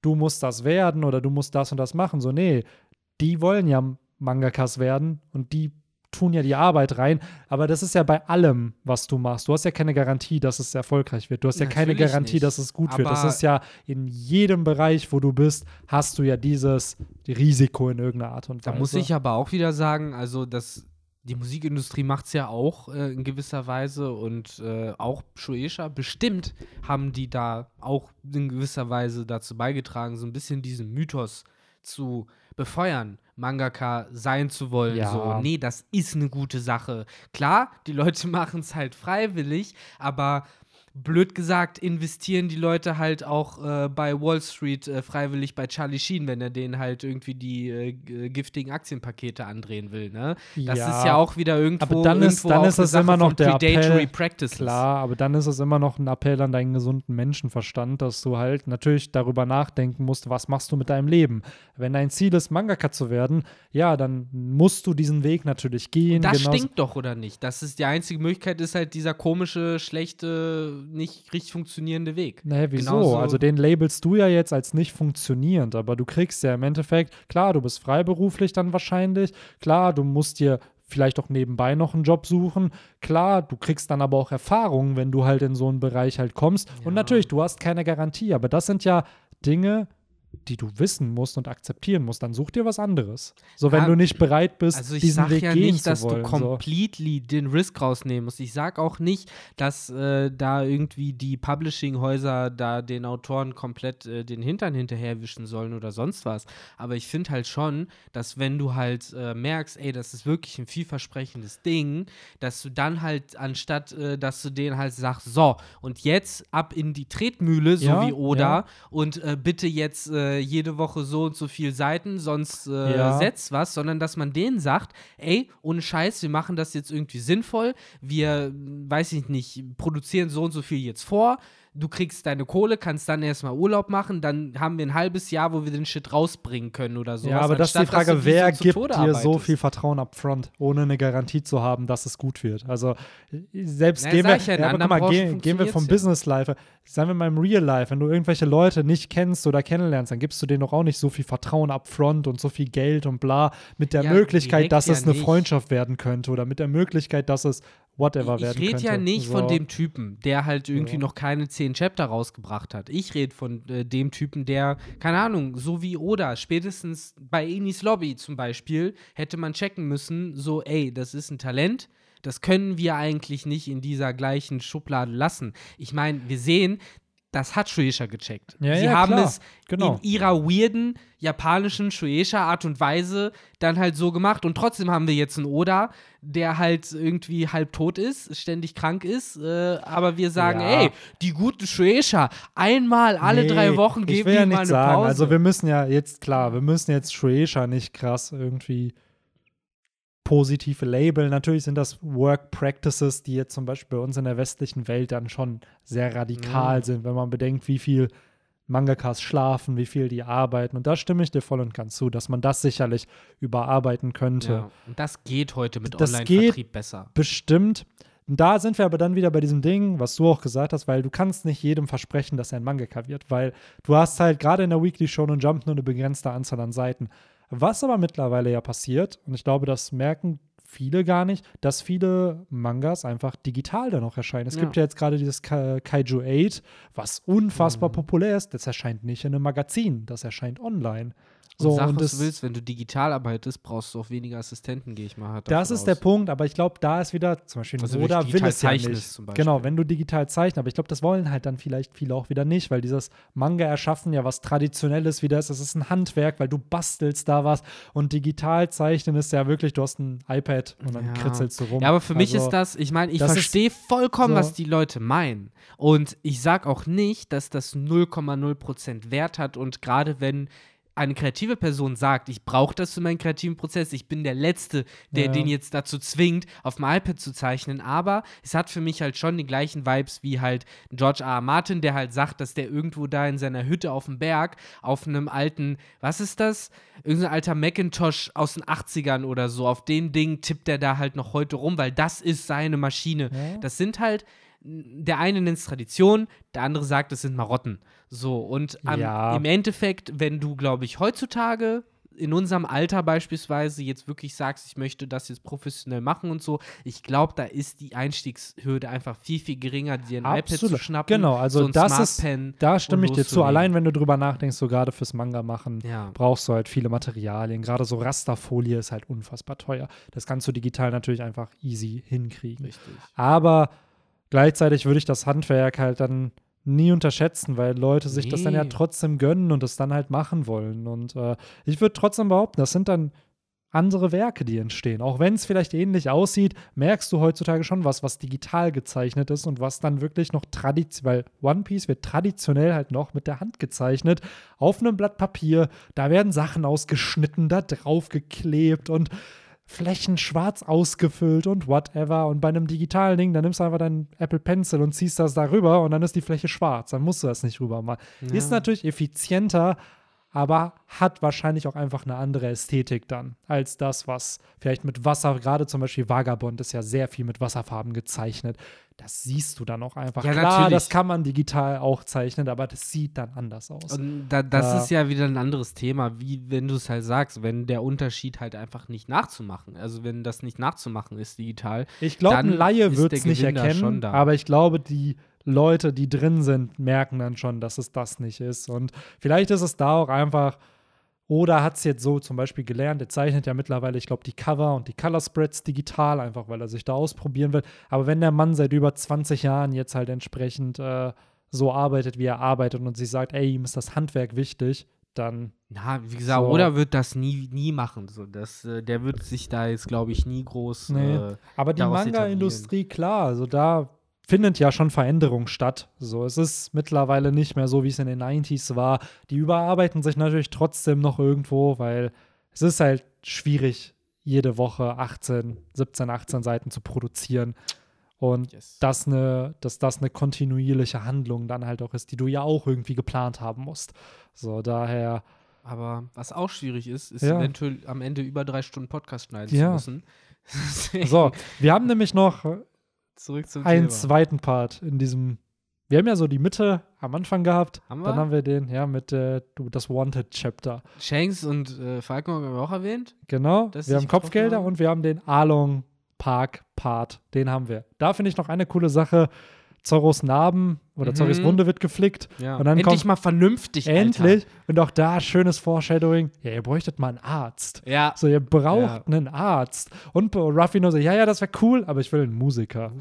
du musst das werden oder du musst das und das machen. So, nee, die wollen ja Mangakas werden und die tun ja die Arbeit rein, aber das ist ja bei allem, was du machst. Du hast ja keine Garantie, dass es erfolgreich wird. Du hast ja keine Garantie, nicht. dass es gut aber wird. Das ist ja in jedem Bereich, wo du bist, hast du ja dieses Risiko in irgendeiner Art und Weise. Da muss ich aber auch wieder sagen, also das die Musikindustrie macht es ja auch äh, in gewisser Weise und äh, auch Shueisha, bestimmt haben die da auch in gewisser Weise dazu beigetragen, so ein bisschen diesen Mythos zu befeuern, Mangaka sein zu wollen. Ja. So, nee, das ist eine gute Sache. Klar, die Leute machen es halt freiwillig, aber blöd gesagt, investieren die Leute halt auch äh, bei Wall Street äh, freiwillig bei Charlie Sheen, wenn er denen halt irgendwie die äh, giftigen Aktienpakete andrehen will. Ne? Das ja, ist ja auch wieder irgendwo. Aber dann ist, dann ist es immer noch der Appell. Practices. Klar, aber dann ist es immer noch ein Appell an deinen gesunden Menschenverstand, dass du halt natürlich darüber nachdenken musst, was machst du mit deinem Leben. Wenn dein Ziel ist, Mangaka zu werden, ja, dann musst du diesen Weg natürlich gehen. Und das stinkt doch, oder nicht? Das ist die einzige Möglichkeit, ist halt dieser komische, schlechte nicht richtig funktionierende Weg. Naja, wieso? Genauso also den labelst du ja jetzt als nicht funktionierend, aber du kriegst ja im Endeffekt, klar, du bist freiberuflich dann wahrscheinlich, klar, du musst dir vielleicht auch nebenbei noch einen Job suchen. Klar, du kriegst dann aber auch Erfahrungen, wenn du halt in so einen Bereich halt kommst. Ja. Und natürlich, du hast keine Garantie, aber das sind ja Dinge, die du wissen musst und akzeptieren musst, dann such dir was anderes. So, wenn ja, du nicht bereit bist, also ich diesen sag Weg ja gehen nicht, zu dass wollen, du completely so. den Risk rausnehmen musst. Ich sag auch nicht, dass äh, da irgendwie die Publishing-Häuser da den Autoren komplett äh, den Hintern hinterherwischen sollen oder sonst was. Aber ich finde halt schon, dass wenn du halt äh, merkst, ey, das ist wirklich ein vielversprechendes Ding, dass du dann halt anstatt, äh, dass du denen halt sagst, so, und jetzt ab in die Tretmühle, so ja, wie Oda, ja. und äh, bitte jetzt äh, jede Woche so und so viele Seiten, sonst äh, ja. setzt was, sondern dass man denen sagt, ey, ohne Scheiß, wir machen das jetzt irgendwie sinnvoll, wir, weiß ich nicht, produzieren so und so viel jetzt vor, du kriegst deine Kohle, kannst dann erstmal Urlaub machen, dann haben wir ein halbes Jahr, wo wir den Shit rausbringen können oder so. Ja, aber das ist die Frage, wer gibt dir so viel Vertrauen up front, ohne eine Garantie zu haben, dass es gut wird? Also selbst Na, gehen wir, ja, ja, guck mal, gehen, gehen wir vom funktioniert's Business Life, sagen wir mal im Real Life, wenn du irgendwelche Leute nicht kennst oder kennenlernst, dann gibst du denen doch auch nicht so viel Vertrauen up front und so viel Geld und bla, mit der Ja, Möglichkeit, dass ja es eine nicht. Freundschaft werden könnte oder mit der Möglichkeit, dass es whatever ich werden rede könnte. ja nicht so. von dem Typen, der halt irgendwie Ja. noch keine zehn Chapter rausgebracht hat. Ich rede von äh, dem Typen, der, keine Ahnung, so wie Oda, spätestens bei Enis Lobby zum Beispiel, hätte man checken müssen, so, ey, das ist ein Talent. Das können wir eigentlich nicht in dieser gleichen Schublade lassen. Ich meine, wir sehen, das hat Shueisha gecheckt. Ja, Sie ja, haben klar. es Genau. in ihrer weirden japanischen Shueisha-Art und Weise dann halt so gemacht. Und trotzdem haben wir jetzt einen Oda, der halt irgendwie halb tot ist, ständig krank ist. Äh, aber wir sagen, Ja. ey, die gute Shueisha, einmal alle Nee, drei Wochen geben will ja wir mal eine sagen. Pause. Also wir müssen ja jetzt, klar, wir müssen jetzt Shueisha nicht krass irgendwie positive Label. Natürlich sind das Work Practices, die jetzt zum Beispiel bei uns in der westlichen Welt dann schon sehr radikal Ja. sind, wenn man bedenkt, wie viel Mangakas schlafen, wie viel die arbeiten. Und da stimme ich dir voll und ganz zu, dass man das sicherlich überarbeiten könnte. ja. Und das geht heute mit Online-Vertrieb besser. Bestimmt. Und da sind wir aber dann wieder bei diesem Ding, was du auch gesagt hast, weil du kannst nicht jedem versprechen, dass er ein Mangaka wird, weil du hast halt gerade in der Weekly Show und Jump nur eine begrenzte Anzahl an Seiten. Was aber mittlerweile ja passiert, und ich glaube, das merken viele gar nicht, dass viele Mangas einfach digital dann auch erscheinen. Es Ja. gibt ja jetzt gerade dieses Ka Kaiju 8, was unfassbar Mhm. populär ist. Das erscheint nicht in einem Magazin, das erscheint online. So, und sag, und was das- du willst, wenn du digital arbeitest, brauchst du auch weniger Assistenten, gehe ich mal hart Das ist der aus. Punkt, aber ich glaube, da ist wieder zum Beispiel Also Oda wenn du will digital es ja nicht. Genau, wenn du digital zeichnest, aber ich glaube, das wollen halt dann vielleicht viele auch wieder nicht, weil dieses Manga erschaffen ja was Traditionelles wieder ist. Das ist ein Handwerk, weil du bastelst da was und digital zeichnen ist ja wirklich, du hast ein iPad und dann Ja. kritzelst du rum. Ja, aber für mich Also, ist das, ich meine, ich verstehe vollkommen, so- was die Leute meinen. Und ich sag auch nicht, dass das 0,0% Wert hat. Und gerade wenn eine kreative Person sagt, ich brauche das für meinen kreativen Prozess, ich bin der Letzte, der Ja. den jetzt dazu zwingt, auf dem iPad zu zeichnen, aber es hat für mich halt schon die gleichen Vibes wie halt George R. R. Martin, der halt sagt, dass der irgendwo da in seiner Hütte auf dem Berg auf einem alten, was ist das? Irgendein alter Macintosh aus den 80ern oder so, auf den Ding tippt er da halt noch heute rum, weil das ist seine Maschine. Ja. Das sind halt, der eine nennt es Tradition, der andere sagt, es sind Marotten. So, und am, Ja. im Endeffekt, wenn du, glaube ich, heutzutage in unserem Alter beispielsweise jetzt wirklich sagst, ich möchte das jetzt professionell machen und so, ich glaube, da ist die Einstiegshürde einfach viel, viel geringer, dir ein iPad Absolut. zu schnappen. Genau, also so das ist, da stimme ich dir zu. Allein wenn du drüber nachdenkst, so gerade fürs Manga machen, Ja. brauchst du halt viele Materialien. Gerade so Rasterfolie ist halt unfassbar teuer. Das kannst du digital natürlich einfach easy hinkriegen. Richtig. Aber gleichzeitig würde ich das Handwerk halt dann nie unterschätzen, weil Leute sich das dann ja Nee. trotzdem gönnen und es dann halt machen wollen. Und äh, ich würde trotzdem behaupten, das sind dann andere Werke, die entstehen. Auch wenn es vielleicht ähnlich aussieht, merkst du heutzutage schon was, was digital gezeichnet ist und was dann wirklich noch traditionell, weil One Piece wird traditionell halt noch mit der Hand gezeichnet, auf einem Blatt Papier, da werden Sachen ausgeschnitten, da drauf geklebt und Flächen schwarz ausgefüllt und whatever. Und bei einem digitalen Ding, dann nimmst du einfach deinen Apple Pencil und ziehst das darüber und dann ist die Fläche schwarz. Dann musst du das nicht rüber machen. Ist Ja. natürlich effizienter, aber hat wahrscheinlich auch einfach eine andere Ästhetik dann, als das, was vielleicht mit Wasser, gerade zum Beispiel Vagabond ist ja sehr viel mit Wasserfarben gezeichnet. Das siehst du dann auch einfach. Ja, Klar, natürlich. das kann man digital auch zeichnen, aber das sieht dann anders aus. Und da, das Äh, ist ja wieder ein anderes Thema, wie wenn du es halt sagst, wenn der Unterschied halt einfach nicht nachzumachen, also wenn das nicht nachzumachen ist digital. Ich glaube, ein Laie wird es nicht erkennen, aber ich glaube, die Leute, die drin sind, merken dann schon, dass es das nicht ist. Und vielleicht ist es da auch einfach, oder hat es jetzt so zum Beispiel gelernt, er zeichnet ja mittlerweile, ich glaube, die Cover und die Color Spreads digital, einfach weil er sich da ausprobieren will. Aber wenn der Mann seit über 20 Jahren jetzt halt entsprechend äh, so arbeitet, wie er arbeitet und sich sagt, ey, ihm ist das Handwerk wichtig, dann Na, wie gesagt, So. oder wird das nie, nie machen. So, das, äh, der wird sich da jetzt, glaube ich, nie groß. Nee. Äh, Aber die Manga-Industrie, klar, also da findet ja schon Veränderung statt. So, es ist mittlerweile nicht mehr so, wie es in den 90s war. Die überarbeiten sich natürlich trotzdem noch irgendwo, weil es ist halt schwierig, jede Woche 18, 17, 18 Seiten zu produzieren. Und Yes. das eine, dass das eine kontinuierliche Handlung dann halt auch ist, die du ja auch irgendwie geplant haben musst. So, daher, Aber was auch schwierig ist, ist Ja. eventuell am Ende über drei Stunden Podcast schneiden Ja. zu müssen. So, wir haben nämlich noch zurück zum einen Thema. zweiten Part in diesem. Wir haben ja so die Mitte am Anfang gehabt. Haben Dann haben wir den, ja, mit äh, das Wanted Chapter. Shanks und äh, Falcon haben wir auch erwähnt. Genau. Wir haben Kopfgelder haben? und wir haben den Along Park Part. Den haben wir. Da finde ich noch eine coole Sache. Zorros Narben oder Mhm. Zorros Wunde wird geflickt. Ja. Und dann Endlich kommt mal vernünftig, endlich. Und auch da schönes Foreshadowing. Ja, ihr bräuchtet mal einen Arzt. Alter. Ja. So, ihr braucht Ja. einen Arzt. Und Ruffy nur so, ja, ja, das wäre cool, aber ich will einen Musiker.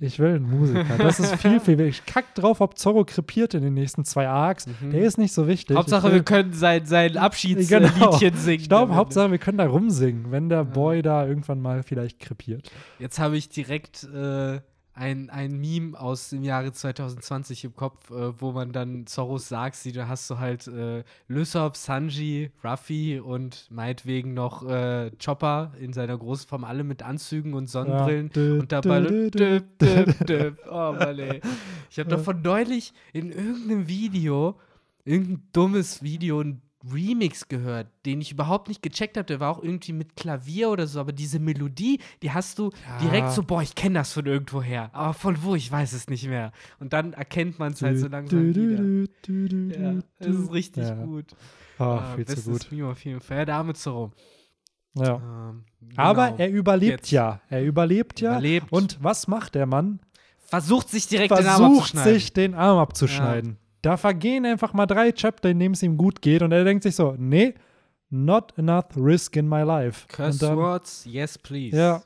Ich will einen Musiker. Das ist viel, viel wichtig. Ich kack drauf, ob Zorro krepiert in den nächsten zwei Arcs. Der ist nicht so wichtig. Mhm. Hauptsache, ich wir will, können sein, sein Abschiedsliedchen Genau. singen. ich glaube. Hauptsache, wir können da rumsingen, wenn der Boy da irgendwann mal vielleicht krepiert. Jetzt habe ich direkt äh, ein, ein Meme aus dem Jahre 2020 im Kopf, äh, wo man dann Zorros sagt, sie, da hast du halt äh, Lysop, Sanji, Ruffy und meinetwegen noch äh, Chopper in seiner großen Form, alle mit Anzügen und Sonnenbrillen. Ja. Und dabei düp, düp, düp. Oh Mann, ey. Ich habe davon neulich in irgendeinem Video, irgendein dummes Video, ein Remix gehört, den ich überhaupt nicht gecheckt habe. Der war auch irgendwie mit Klavier oder so, aber diese Melodie, die hast du Ja. direkt so, boah, ich kenne das von irgendwoher. Aber von wo, ich weiß es nicht mehr. Und dann erkennt man es halt so langsam wieder. Ja, das ist richtig Ja. gut. Ah, Ah, viel zu gut. Meme auf jeden Fall. Ja, Dame Zorro. Ja. Ähm, Aber genau. er überlebt Jetzt. ja. Er überlebt ja. Überlebt. Und was macht der Mann? versucht sich direkt den Arm Versucht abzuschneiden. sich den Arm abzuschneiden. Da vergehen einfach mal drei Chapter, in denen es ihm gut geht. Und er denkt sich so, nee, not enough risk in my life. Curse dann, words, yes please. Ja.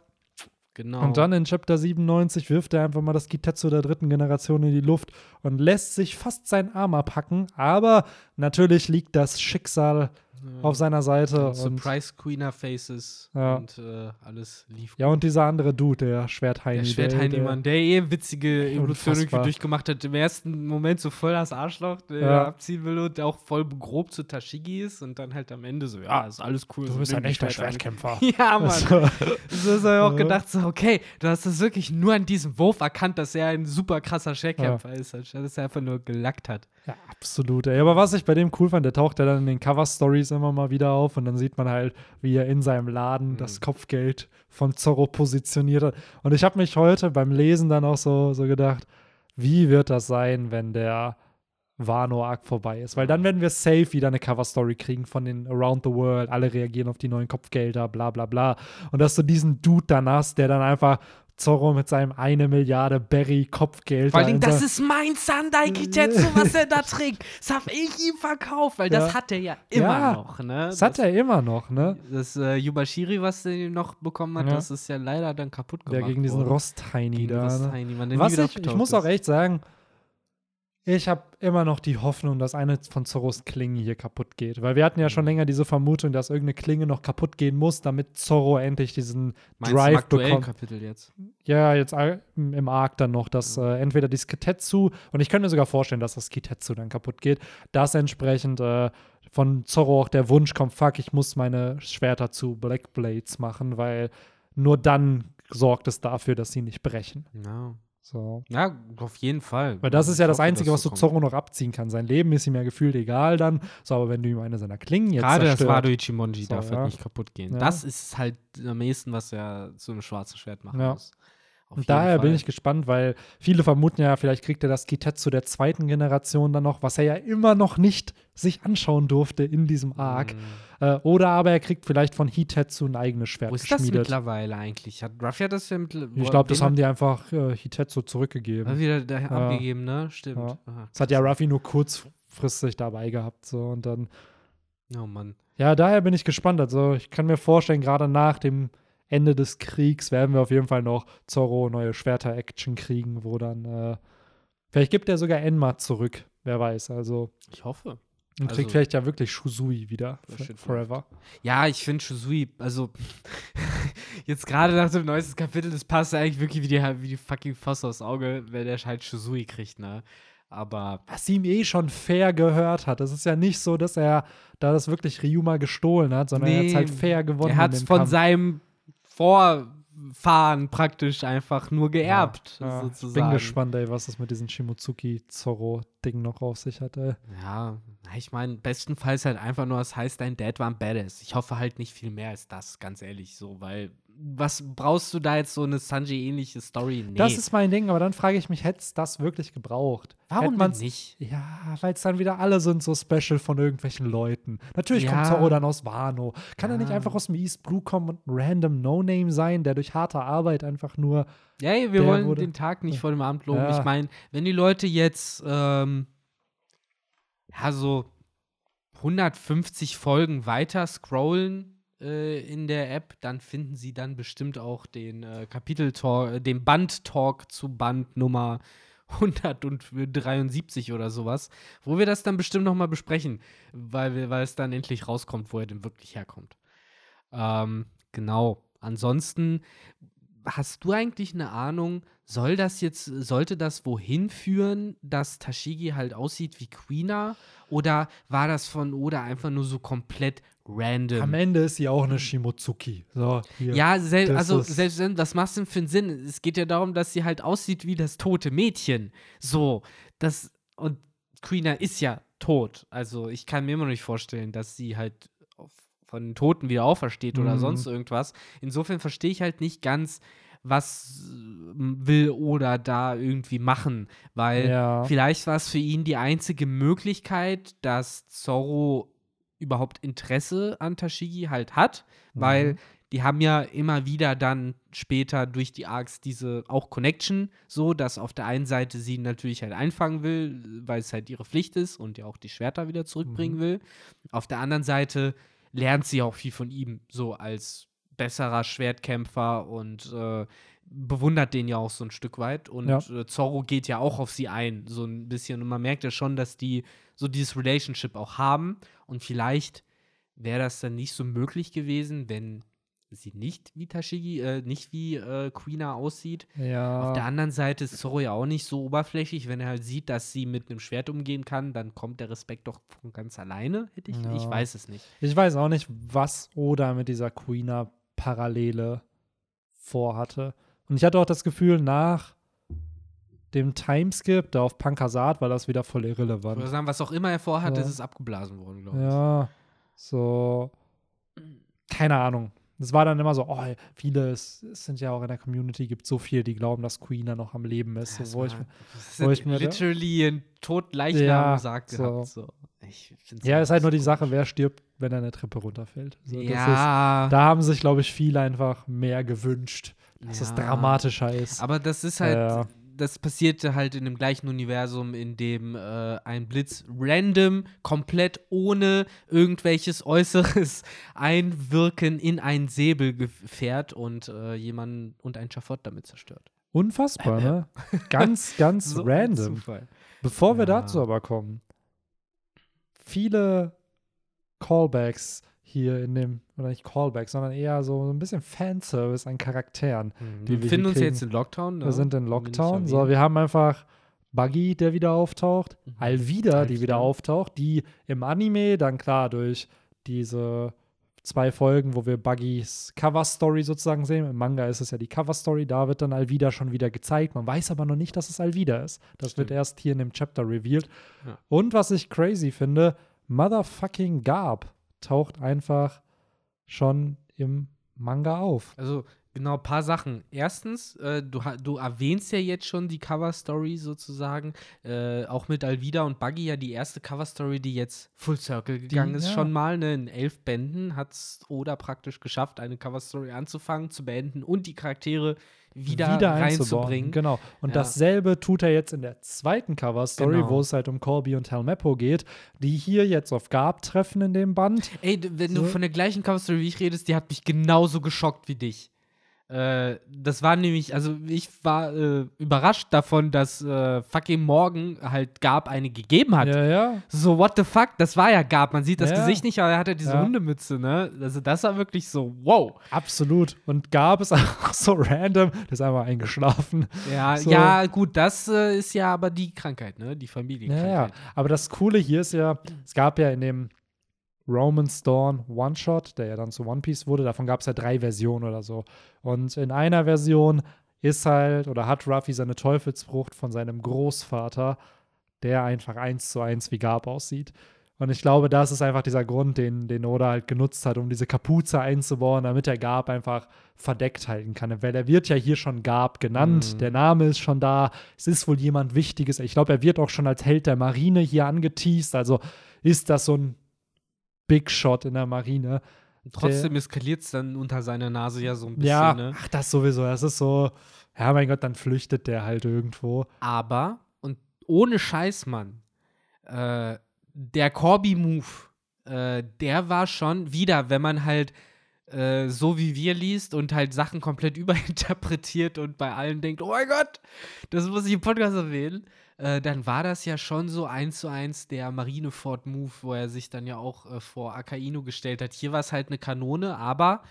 Genau. Und dann in Chapter 97 wirft er einfach mal das Kitetsu der dritten Generation in die Luft und lässt sich fast seinen Arm abhacken. Aber natürlich liegt das Schicksal auf seiner Seite. Und, Surprise Queener Faces Ja. und äh, alles lief ja, und dieser andere Dude, der Schwertheini. Der Schwertheini-Mann, der eh witzige Evolution irgendwie durchgemacht hat. Im ersten Moment so voll das Arschloch, der Ja. abziehen will und der auch voll grob zu Tashigi ist und dann halt am Ende so, ja, ist alles cool. Du so, bist ein echter. Schwertkämpfer. Ja, Mann. Also, So ist er auch Ja. gedacht, so, okay, du hast das wirklich nur an diesem Wurf erkannt, dass er ein super krasser Schwertkämpfer ist, anstatt dass er einfach nur gelackt hat. Ja, absolut. Ey. Aber was ich bei dem cool fand, der taucht ja dann in den Cover-Stories immer mal wieder auf und dann sieht man halt, wie er in seinem Laden Mhm. das Kopfgeld von Zorro positioniert hat. Und ich habe mich heute beim Lesen dann auch so, so gedacht, wie wird das sein, wenn der Wano-Arc vorbei ist? Weil dann werden wir safe wieder eine Cover-Story kriegen von den Around the World, alle reagieren auf die neuen Kopfgelder, bla bla bla. Und dass du diesen Dude dann hast, der dann einfach Zorro mit seinem eine Milliarde Berry-Kopfgeld Vor da allem, das ist mein Sandai Kitetsu, was er da trägt. Das habe ich ihm verkauft, weil das Ja. hat er ja immer Ja, noch. Ne? Das hat er immer noch, ne? Das äh, Yubashiri, was er noch bekommen hat, Ja. das ist ja leider dann kaputt gemacht Der gegen diesen Gegen da. Rost Ne? Was ich, ich muss auch echt sagen, ich habe immer noch die Hoffnung, dass eine von Zorros Klingen hier kaputt geht. Weil wir hatten ja schon Mhm. länger diese Vermutung, dass irgendeine Klinge noch kaputt gehen muss, damit Zorro endlich diesen Meinst du Drive aktuellen bekommt. Kapitel jetzt? Ja, jetzt im Arc dann noch, dass äh, entweder die Skitetsu, und ich könnte mir sogar vorstellen, dass das Skitetsu dann kaputt geht, dass entsprechend äh, von Zorro auch der Wunsch kommt, fuck, ich muss meine Schwerter zu Black Blades machen, weil nur dann sorgt es dafür, dass sie nicht brechen. Ja. So. ja, auf jeden Fall. Weil das ist ja das hoffe, Einzige, was du so. Zorro noch abziehen kannst. Sein Leben ist ihm ja gefühlt egal dann. So, aber wenn du ihm eine seiner Klingen jetzt Gerade das zerstört, Wado Ichimonji So, darf ja. halt nicht kaputt gehen. Ja. Das ist halt am ehesten, was er zu einem schwarzen Schwert machen Ja. muss. Auf Und daher bin Fall. ich gespannt, weil viele vermuten ja, vielleicht kriegt er das Kitetsu der zweiten Generation dann noch, was er ja immer noch nicht sich anschauen durfte in diesem Arc. Mhm. Äh, oder aber er kriegt vielleicht von Hitetsu ein eigenes Schwert Wo ist das geschmiedet. mittlerweile eigentlich? Hat Ruffy hat das ja mittlerweile. Ich glaube, das haben die einfach äh, Hitetsu zurückgegeben. wieder da abgegeben, ne? Stimmt. Ja. Aha. Das hat ja Ruffy nur kurzfristig dabei gehabt. So. Und dann Oh Mann. Ja, daher bin ich gespannt. Also ich kann mir vorstellen, gerade nach dem Ende des Kriegs werden wir auf jeden Fall noch Zorro neue Schwerter-Action kriegen, wo dann äh, vielleicht gibt er sogar Enma zurück, wer weiß. Also Ich hoffe. und kriegt Also- vielleicht ja wirklich Shusui wieder forever. Ja, ich finde Shusui, also jetzt gerade nach dem neuesten Kapitel, das passt ja eigentlich wirklich wie die, wie die fucking Faust aufs Auge, wenn der halt Shusui kriegt, ne? Aber Was ihm eh schon fair gehört hat. Es ist ja nicht so, dass er da das wirklich Ryuma gestohlen hat, sondern er hat Nee, halt fair gewonnen. er hat es von Kampf. seinem Vor Fahren praktisch einfach nur geerbt, Ja, sozusagen. Bin gespannt, ey, was das mit diesem Shimotsuki-Zorro-Ding noch auf sich hat, ey. Ja, ich meine, bestenfalls halt einfach nur, das heißt, dein Dad war ein Badass. Ich hoffe halt nicht viel mehr als das, ganz ehrlich, so, weil was brauchst du da jetzt so eine Sanji-ähnliche Story? Nee. Das ist mein Ding, aber dann frage ich mich, hätte es das wirklich gebraucht? Warum man's- nicht? Ja, weil es dann wieder alle sind so special von irgendwelchen Leuten. Natürlich Ja. kommt Zorro dann aus Wano. Kann er nicht Ja. einfach aus dem East Blue kommen und ein random No-Name sein, der durch harte Arbeit einfach nur. Ja, ey, wir wollen wurde- den Tag nicht vor dem Abend loben. Ja. Ich meine, wenn die Leute jetzt ähm, ja so 150 Folgen weiter scrollen äh, in der App, dann finden sie dann bestimmt auch den äh, Kapitel-Talk, äh, den Band-Talk zu Band Nummer 173 oder sowas, wo wir das dann bestimmt noch mal besprechen, weil, weil es dann endlich rauskommt, wo er denn wirklich herkommt. Ähm, genau. Ansonsten hast du eigentlich eine Ahnung, soll das jetzt, sollte das wohin führen, dass Tashigi halt aussieht wie Queena? Oder war das von Oda einfach nur so komplett random? Am Ende ist sie auch eine Shimotsuki. So, hier. Ja, sel also selbst wenn, was macht es denn für einen Sinn? Es geht ja darum, dass sie halt aussieht wie das tote Mädchen. So, das, und Queena ist ja tot. Also ich kann mir immer noch nicht vorstellen, dass sie halt von den Toten wieder aufersteht oder Mhm. sonst irgendwas. Insofern verstehe ich halt nicht ganz, was will Oda da irgendwie machen, weil Ja. Vielleicht war es für ihn die einzige Möglichkeit, dass Zorro überhaupt Interesse an Tashigi halt hat, weil Mhm. die haben ja immer wieder dann später durch die Arcs diese auch Connection, so dass auf der einen Seite sie natürlich halt einfangen will, weil es halt ihre Pflicht ist und ja auch die Schwerter wieder zurückbringen Mhm. will. Auf der anderen Seite lernt sie auch viel von ihm, so als besserer Schwertkämpfer und äh, bewundert den ja auch so ein Stück weit. Und Ja. äh, Zorro geht ja auch auf sie ein, so ein bisschen. Und man merkt ja schon, dass die so dieses Relationship auch haben. Und vielleicht wäre das dann nicht so möglich gewesen, wenn sie nicht wie Tashigi, äh, nicht wie äh, Queena aussieht. ja. Auf der anderen Seite ist Zorro ja auch nicht so oberflächlich. Wenn er halt sieht, dass sie mit einem Schwert umgehen kann, dann kommt der Respekt doch von ganz alleine, hätte ich. Ja. Ich weiß es nicht. Ich weiß auch nicht, was Oda mit dieser Queena-Parallele vorhatte. Und ich hatte auch das Gefühl, nach dem Timeskip da auf Pankasat war das wieder voll Ich würde irrelevant. sagen, was auch immer er vorhat, Ja. ist es abgeblasen worden, glaube ich. Ja, so, keine Ahnung. Es war dann immer so, oh, viele, es, es sind ja auch in der Community, gibt so viele, die glauben, dass Queena noch am Leben ist. Das So, wo ich, wo ich mir da- literally ein Totleichnam Ja, sagt so. gehabt. So. Ich ja, ist halt nur die. Sache, wer stirbt, wenn er eine Treppe runterfällt. So, das ist, ja, da haben sich, glaube ich, viele einfach mehr gewünscht, dass es Ja. dramatischer ist. aber das ist halt, Ja. Das passierte halt in dem gleichen Universum, in dem äh, ein Blitz random, komplett ohne irgendwelches äußeres Einwirken in einen Säbel fährt und äh, jemanden und ein Schafott damit zerstört. Unfassbar, ne? Ganz, ganz So random. Bevor wir Ja. dazu aber kommen, viele Callbacks hier in dem, oder nicht Callbacks, sondern eher so ein bisschen Fanservice an Charakteren. Die Wir wir befinden uns jetzt in Lockdown. Wir ne? sind in wir Lockdown. So, wir haben einfach Buggy, der wieder auftaucht, Mhm. Alvida, die wieder Alvida. auftaucht, die im Anime dann klar durch diese zwei Folgen, wo wir Buggys Cover-Story sozusagen sehen. Im Manga ist es ja die Cover-Story, da wird dann Alvida schon wieder gezeigt. Man weiß aber noch nicht, dass es Alvida ist. Das Stimmt. wird erst hier in dem Chapter revealed. Ja. Und was ich crazy finde, Motherfucking Garb taucht einfach schon im Manga auf. Also, genau, ein paar Sachen. Erstens, äh, du, du erwähnst ja jetzt schon die Cover-Story sozusagen. Äh, auch mit Alvida und Buggy ja die erste Cover-Story, die jetzt Full Circle gegangen ist, ja. schon mal. Ne? In elf Bänden hat es Oda praktisch geschafft, eine Cover-Story anzufangen, zu beenden und die Charaktere wieder, einzubauen. reinzubringen. Genau. Und Ja. dasselbe tut er jetzt in der zweiten Cover-Story, Genau. wo es halt um Colby und Helmeppo geht, die hier jetzt auf Garb treffen in dem Band. Ey, wenn So. du von der gleichen Cover-Story wie ich redest, die hat mich genauso geschockt wie dich. Äh, das war nämlich, also ich war äh, überrascht davon, dass äh, fucking Morgan halt Gab eine gegeben hat. Ja, ja. So, what the fuck? Das war ja Gab. Man sieht das Ja. Gesicht nicht, aber er hatte diese Ja. Hundemütze, ne? Also, das war wirklich so, wow. Absolut. Und Garb ist einfach so random, der ist einfach eingeschlafen. Ja, So. ja gut, das äh, ist ja aber die Krankheit, ne? Die Ja, Familienkrankheit. ja. Aber das Coole hier ist ja, es gab ja in dem Roman Dawn One-Shot, der ja dann zu One Piece wurde. Davon gab es ja drei Versionen oder so. Und in einer Version ist halt oder hat Ruffy seine Teufelsfrucht von seinem Großvater, der einfach eins zu eins wie Garb aussieht. Und ich glaube, das ist einfach dieser Grund, den, den Oda halt genutzt hat, um diese Kapuze einzubauen, damit der Garb einfach verdeckt halten kann. Weil er wird ja hier schon Garb genannt, mhm. der Name ist schon da, es ist wohl jemand Wichtiges. Ich glaube, er wird auch schon als Held der Marine hier angeteased, also ist das so ein Big Shot in der Marine. Trotzdem eskaliert es dann unter seiner Nase ja so ein bisschen. Ja, ne? ach, das sowieso. Das ist so, ja, mein Gott, dann flüchtet der halt irgendwo. Aber, und ohne Scheiß, Mann, äh, der Corby-Move, äh, der war schon wieder, wenn man halt äh, so wie wir liest und halt Sachen komplett überinterpretiert und bei allen denkt, oh mein Gott, das muss ich im Podcast erwähnen, äh, dann war das ja schon so eins zu eins der Marineford-Move, wo er sich dann ja auch äh, vor Akainu gestellt hat. Hier war es halt eine Kanone, aber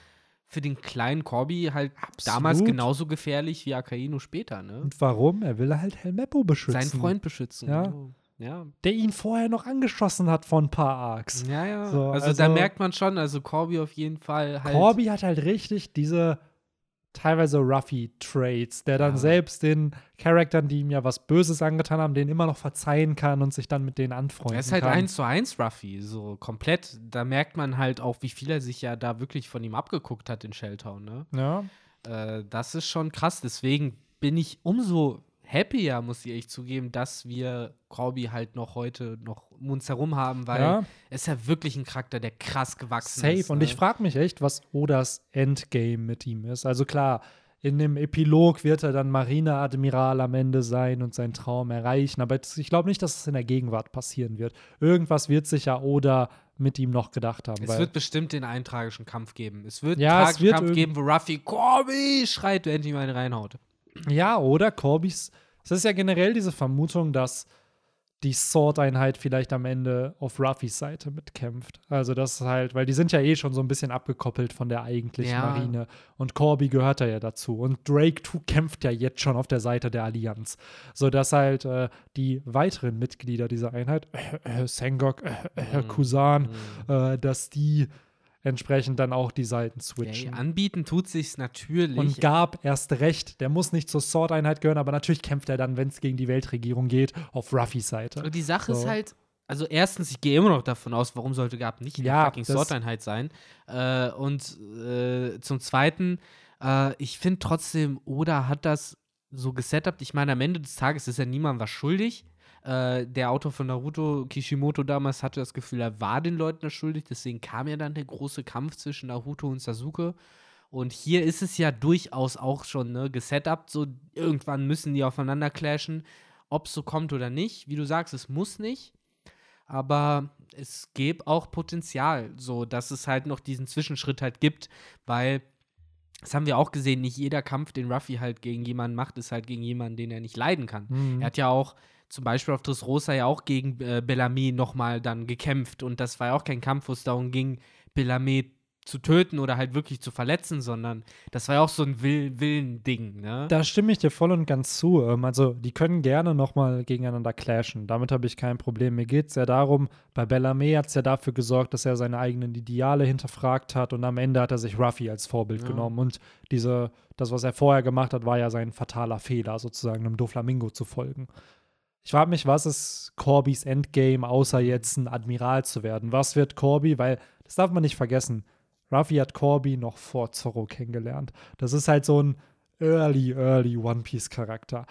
für den kleinen Corby halt Absolut. damals genauso gefährlich wie Akainu später, ne? Und warum? Er will halt Helmeppo beschützen. Seinen Freund beschützen. Ja. Genau. Ja. Der ihn vorher noch angeschossen hat von ein paar Arcs. Ja, ja. So, also, also, da merkt man schon, also Corby auf jeden Fall halt. Corby hat halt richtig diese teilweise Ruffy-Traits, der dann ja. selbst den Charaktern, die ihm ja was Böses angetan haben, den immer noch verzeihen kann und sich dann mit denen anfreunden kann. Er ist halt eins zu eins Ruffy, so komplett. Da merkt man halt auch, wie viel er sich ja da wirklich von ihm abgeguckt hat in Shelltown, ne? Ja. Äh, das ist schon krass. Deswegen bin ich umso happier, muss ich echt zugeben, dass wir Corby halt noch heute noch um uns herum haben, weil ja. er ist ja wirklich ein Charakter, der krass gewachsen Safe. ist. Safe. Und ich frage mich echt, was Odas Endgame mit ihm ist. Also klar, in dem Epilog wird er dann Marineadmiral am Ende sein und seinen Traum erreichen. Aber ich glaube nicht, dass es in der Gegenwart passieren wird. Irgendwas wird sich ja Oda mit ihm noch gedacht haben. Es wird bestimmt den einen tragischen Kampf geben. Es wird ja, einen tragischen Kampf geben, wo Ruffy Corby schreit, wenn ihm einen reinhaut. Ja, oder Corbys. Es ist ja generell diese Vermutung, dass die Sword-Einheit vielleicht am Ende auf Ruffys Seite mitkämpft. Also das ist halt, weil die sind ja eh schon so ein bisschen abgekoppelt von der eigentlichen ja. Marine. Und Corby gehört da ja dazu. Und Drake 2 kämpft ja jetzt schon auf der Seite der Allianz. Sodass halt äh, die weiteren Mitglieder dieser Einheit, äh, äh, Sengok, äh, äh. Kusan, mhm. dass die entsprechend dann auch die Seiten switchen. Okay, anbieten tut sich's natürlich. Und Gab erst recht, der muss nicht zur Sword-Einheit gehören, aber natürlich kämpft er dann, wenn es gegen die Weltregierung geht, auf Ruffys Seite. Und die Sache so. ist halt, also erstens, ich gehe immer noch davon aus, warum sollte Gab nicht in ja, der fucking Sword-Einheit sein? Äh, und äh, zum Zweiten, äh, ich finde trotzdem, Oda hat das so gesetupt. Ich meine, am Ende des Tages ist ja niemand was schuldig. Äh, der Autor von Naruto, Kishimoto damals, hatte das Gefühl, er war den Leuten das schuldig. Deswegen kam ja dann der große Kampf zwischen Naruto und Sasuke. Und hier ist es ja durchaus auch schon ne, gesetupt. So irgendwann müssen die aufeinander clashen. Ob es so kommt oder nicht. Wie du sagst, es muss nicht. Aber es gäbe auch Potenzial, so dass es halt noch diesen Zwischenschritt halt gibt, weil das haben wir auch gesehen, nicht jeder Kampf, den Ruffy halt gegen jemanden macht, ist halt gegen jemanden, den er nicht leiden kann. Mhm. Er hat ja auch zum Beispiel auf Dressrosa ja auch gegen äh, Bellamy nochmal dann gekämpft und das war ja auch kein Kampf, wo es darum ging, Bellamy zu töten oder halt wirklich zu verletzen, sondern das war ja auch so ein Will Willen-Ding, ne? Da stimme ich dir voll und ganz zu. Ähm, also, die können gerne nochmal gegeneinander clashen. Damit habe ich kein Problem. Mir geht es ja darum, bei Bellamy hat es ja dafür gesorgt, dass er seine eigenen Ideale hinterfragt hat und am Ende hat er sich Ruffy als Vorbild ja. genommen. Und diese, das, was er vorher gemacht hat, war ja sein fataler Fehler, sozusagen einem Doflamingo zu folgen. Ich frage mich, was ist Corbys Endgame, außer jetzt ein Admiral zu werden? Was wird Corby? Weil, das darf man nicht vergessen, Ruffy hat Corby noch vor Zorro kennengelernt. Das ist halt so ein early, early One Piece-Charakter.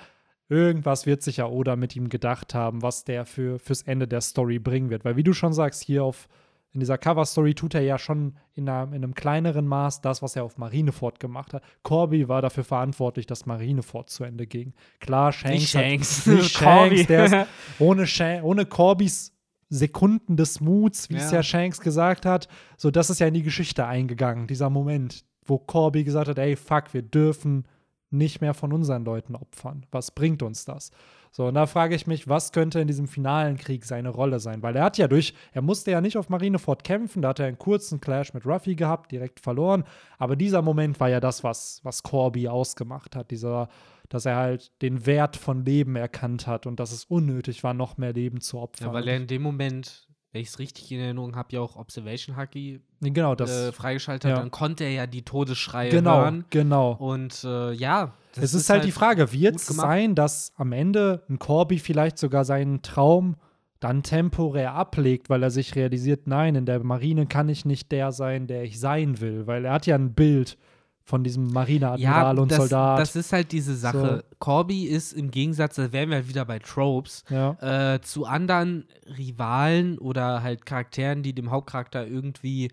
Irgendwas wird sich ja Oda mit ihm gedacht haben, was der für, fürs Ende der Story bringen wird. Weil, wie du schon sagst, hier auf in dieser Cover-Story tut er ja schon in, einer, in, einem kleineren Maß das, was er auf Marineford gemacht hat. Corby war dafür verantwortlich, dass Marineford zu Ende ging. Klar, Shanks. Nicht Shanks. Hat, nicht Shanks, der ist ohne, ohne Corbys Sekunden des Muts, wie ja. es ja Shanks gesagt hat, so das ist ja in die Geschichte eingegangen, dieser Moment, wo Corby gesagt hat, ey, fuck, wir dürfen nicht mehr von unseren Leuten opfern. Was bringt uns das? So, und da frage ich mich, was könnte in diesem finalen Krieg seine Rolle sein? Weil er hat ja durch, er musste ja nicht auf Marineford kämpfen, da hat er einen kurzen Clash mit Ruffy gehabt, direkt verloren. Aber dieser Moment war ja das, was, was Corby ausgemacht hat. Dieser, dass er halt den Wert von Leben erkannt hat und dass es unnötig war, noch mehr Leben zu opfern. Ja, weil er in dem Moment wenn ich es richtig in Erinnerung habe, ja auch Observation Haki Genau, das. äh, freigeschaltet hat, ja. dann konnte er ja die Todesschreie genau, hören. genau. Und äh, ja, das es ist, halt, die Frage, wird es sein, dass am Ende ein Corby vielleicht sogar seinen Traum dann temporär ablegt, weil er sich realisiert, nein, in der Marine kann ich nicht der sein, der ich sein will, weil er hat ja ein Bild von diesem Marineadmiral und das, Soldat. Das ist halt diese Sache. Corby ist im Gegensatz, da wären wir halt wieder bei Tropes, ja. äh, zu anderen Rivalen oder halt Charakteren, die dem Hauptcharakter irgendwie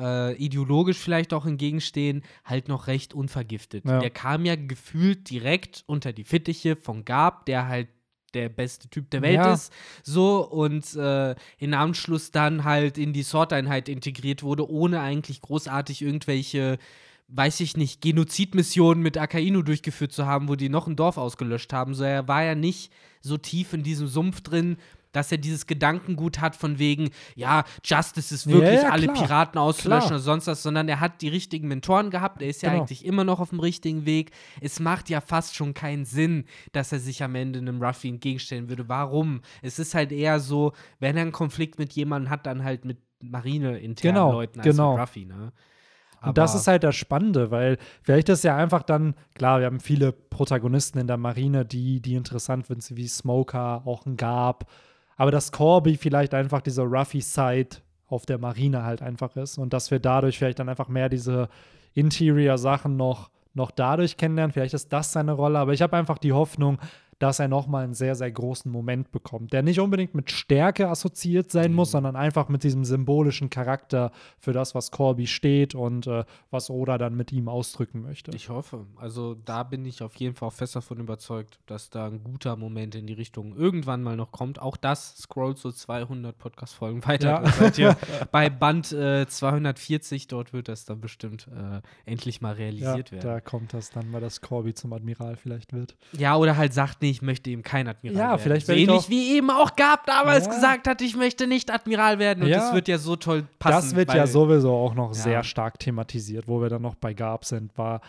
äh, ideologisch vielleicht auch entgegenstehen, halt noch recht unvergiftet. Ja. Der kam ja gefühlt direkt unter die Fittiche von Gab, der halt der beste Typ der Welt Ja. ist, so und äh, in Anschluss dann halt in die Sword-Einheit integriert wurde, ohne eigentlich großartig irgendwelche, weiß ich nicht, Genozidmissionen mit Akainu durchgeführt zu haben, wo die noch ein Dorf ausgelöscht haben. So, er war ja nicht so tief in diesem Sumpf drin, dass er dieses Gedankengut hat von wegen, ja, Justice ist Ja, wirklich ja, alle klar. Piraten auszulöschen Klar. oder sonst was, sondern er hat die richtigen Mentoren gehabt, er ist ja Genau. eigentlich immer noch auf dem richtigen Weg. Es macht ja fast schon keinen Sinn, dass er sich am Ende einem Ruffy entgegenstellen würde. Warum? Es ist halt eher so, wenn er einen Konflikt mit jemandem hat, dann halt mit Marine-internen Genau, Leuten als genau. mit Ruffy, ne? Und das Aber- ist halt das Spannende, weil vielleicht ist ja einfach dann, klar, wir haben viele Protagonisten in der Marine, die, die interessant sind, wie Smoker, auch ein Gab. Aber dass Corby vielleicht einfach dieser Ruffy-Side auf der Marine halt einfach ist und dass wir dadurch vielleicht dann einfach mehr diese Interior-Sachen noch, noch dadurch kennenlernen. Vielleicht ist das seine Rolle, aber ich habe einfach die Hoffnung, dass er nochmal einen sehr, sehr großen Moment bekommt, der nicht unbedingt mit Stärke assoziiert sein muss, Mhm. sondern einfach mit diesem symbolischen Charakter für das, was Corby steht und äh, was Oda dann mit ihm ausdrücken möchte. Ich hoffe. Also da bin ich auf jeden Fall fest davon überzeugt, dass da ein guter Moment in die Richtung irgendwann mal noch kommt. Auch das scrollt so 200 Podcast-Folgen weiter. Ja. Bei Band äh, 240, dort wird das dann bestimmt äh, endlich mal ja, realisiert werden. da kommt das dann mal, dass Corby zum Admiral vielleicht wird. Ja, oder halt sagt, nee, ich möchte eben kein Admiral Ja, werden. vielleicht so ähnlich wie eben auch Gab damals Ja. gesagt hat, ich möchte nicht Admiral werden. Und Ja. das wird ja so toll passen. das wird ja sowieso auch noch sehr stark thematisiert, wo wir dann noch bei Gab sind, war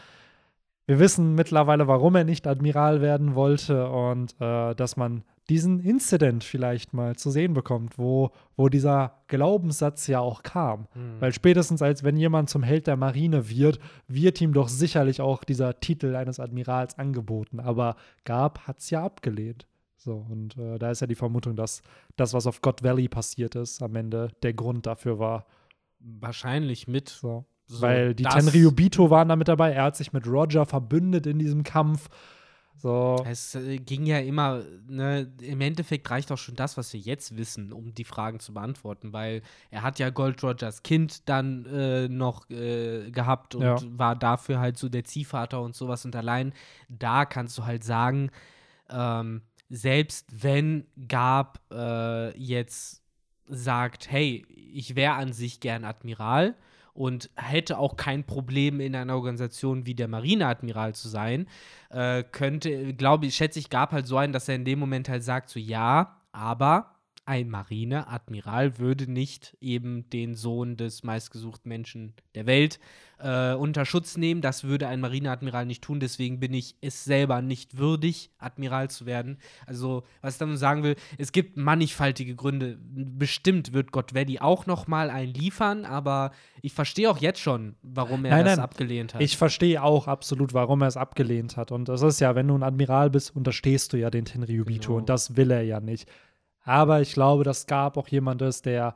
wir wissen mittlerweile, warum er nicht Admiral werden wollte und äh, dass man diesen Incident vielleicht mal zu sehen bekommt, wo, wo dieser Glaubenssatz ja auch kam. Hm. Weil spätestens als wenn jemand zum Held der Marine wird, wird ihm doch sicherlich auch dieser Titel eines Admirals angeboten. Aber Gab hat es ja abgelehnt. So, und äh, da ist ja die Vermutung, dass das, was auf God Valley passiert ist, am Ende der Grund dafür war. Wahrscheinlich mit. So. So, Weil die Tenryubito waren da mit dabei. Er hat sich mit Roger verbündet in diesem Kampf. So. Es äh, ging ja immer, ne, im Endeffekt reicht auch schon das, was wir jetzt wissen, um die Fragen zu beantworten, weil er hat ja Gold Rogers Kind dann äh, noch äh, gehabt und Ja. war dafür halt so der Ziehvater und sowas und allein da kannst du halt sagen, ähm, selbst wenn Gab äh, jetzt sagt, hey, ich wäre an sich gern Admiral und hätte auch kein Problem in einer Organisation wie der Marineadmiral zu sein, äh, könnte, glaube ich, schätze ich, gab halt so einen, dass er in dem Moment halt sagt, so ja, aber ein Marineadmiral würde nicht eben den Sohn des meistgesuchten Menschen der Welt äh, unter Schutz nehmen. Das würde ein Marineadmiral nicht tun. Deswegen bin ich es selber nicht würdig, Admiral zu werden. Also, was ich damit sagen will, es gibt mannigfaltige Gründe. Bestimmt wird God Valley auch noch mal einen liefern, aber ich verstehe auch jetzt schon, warum er Nein, das nein. abgelehnt hat. Ich verstehe auch absolut, warum er es abgelehnt hat. Und das ist ja, wenn du ein Admiral bist, unterstehst du ja den Tenryubito. Genau. Und das will er ja nicht. Aber ich glaube, dass Gab auch jemand ist, der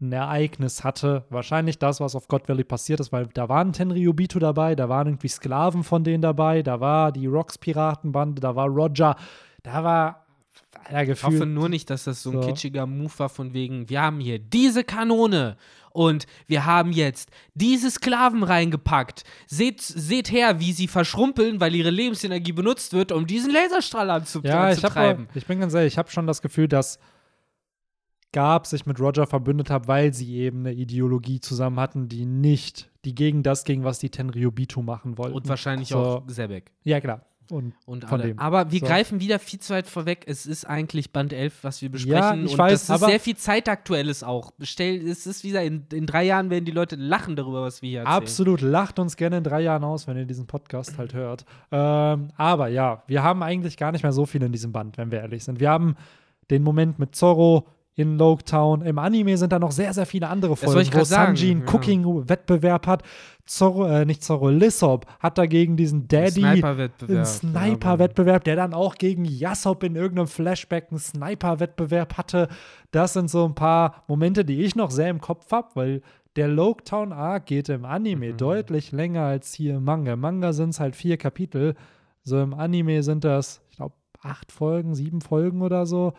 ein Ereignis hatte. Wahrscheinlich das, was auf God Valley passiert ist, weil da waren Tenryubito dabei, da waren irgendwie Sklaven von denen dabei, da war die Rocks-Piratenbande, da war Roger, da war Alter, Ich hoffe nur nicht, dass das so ein So. kitschiger Move war von wegen, wir haben hier diese Kanone und wir haben jetzt diese Sklaven reingepackt. Seht, seht her, wie sie verschrumpeln, weil ihre Lebensenergie benutzt wird, um diesen Laserstrahl anzu Ja, ich, anzutreiben. hab, ich bin ganz ehrlich, ich habe schon das Gefühl, dass Gab sich mit Roger verbündet hat, weil sie eben eine Ideologie zusammen hatten, die nicht, die gegen das ging, was die Tenryubito machen wollten. Und wahrscheinlich So. auch Sebek. Ja, klar. Und Und Von alle. dem. Aber wir So. greifen wieder viel zu weit vorweg. Es ist eigentlich Band 11, was wir besprechen. Ja, ich und weiß, das ist aber- sehr viel Zeitaktuelles auch. Bestell, es ist wieder, in, in drei Jahren werden die Leute lachen darüber, was wir hier erzählen. absolut, lacht uns gerne in drei Jahren aus, wenn ihr diesen Podcast halt hört. Ähm, aber ja, wir haben eigentlich gar nicht mehr so viel in diesem Band, wenn wir ehrlich sind. Wir haben den Moment mit Zorro in Loketown. Im Anime sind da noch sehr, sehr viele andere Folgen, wo Sanji einen ja. Cooking-Wettbewerb hat. Zorro, äh, nicht Zorro, Lissop hat dagegen diesen Daddy Sniper-Wettbewerb. einen Sniper-Wettbewerb, der dann auch gegen Yasop in irgendeinem Flashback einen Sniper-Wettbewerb hatte. Das sind so ein paar Momente, die ich noch sehr im Kopf habe, weil der Loketown Arc geht im Anime Mhm. deutlich länger als hier im Manga. Im Manga sind es halt vier Kapitel. So im Anime sind das, ich glaube, acht Folgen, sieben Folgen oder so.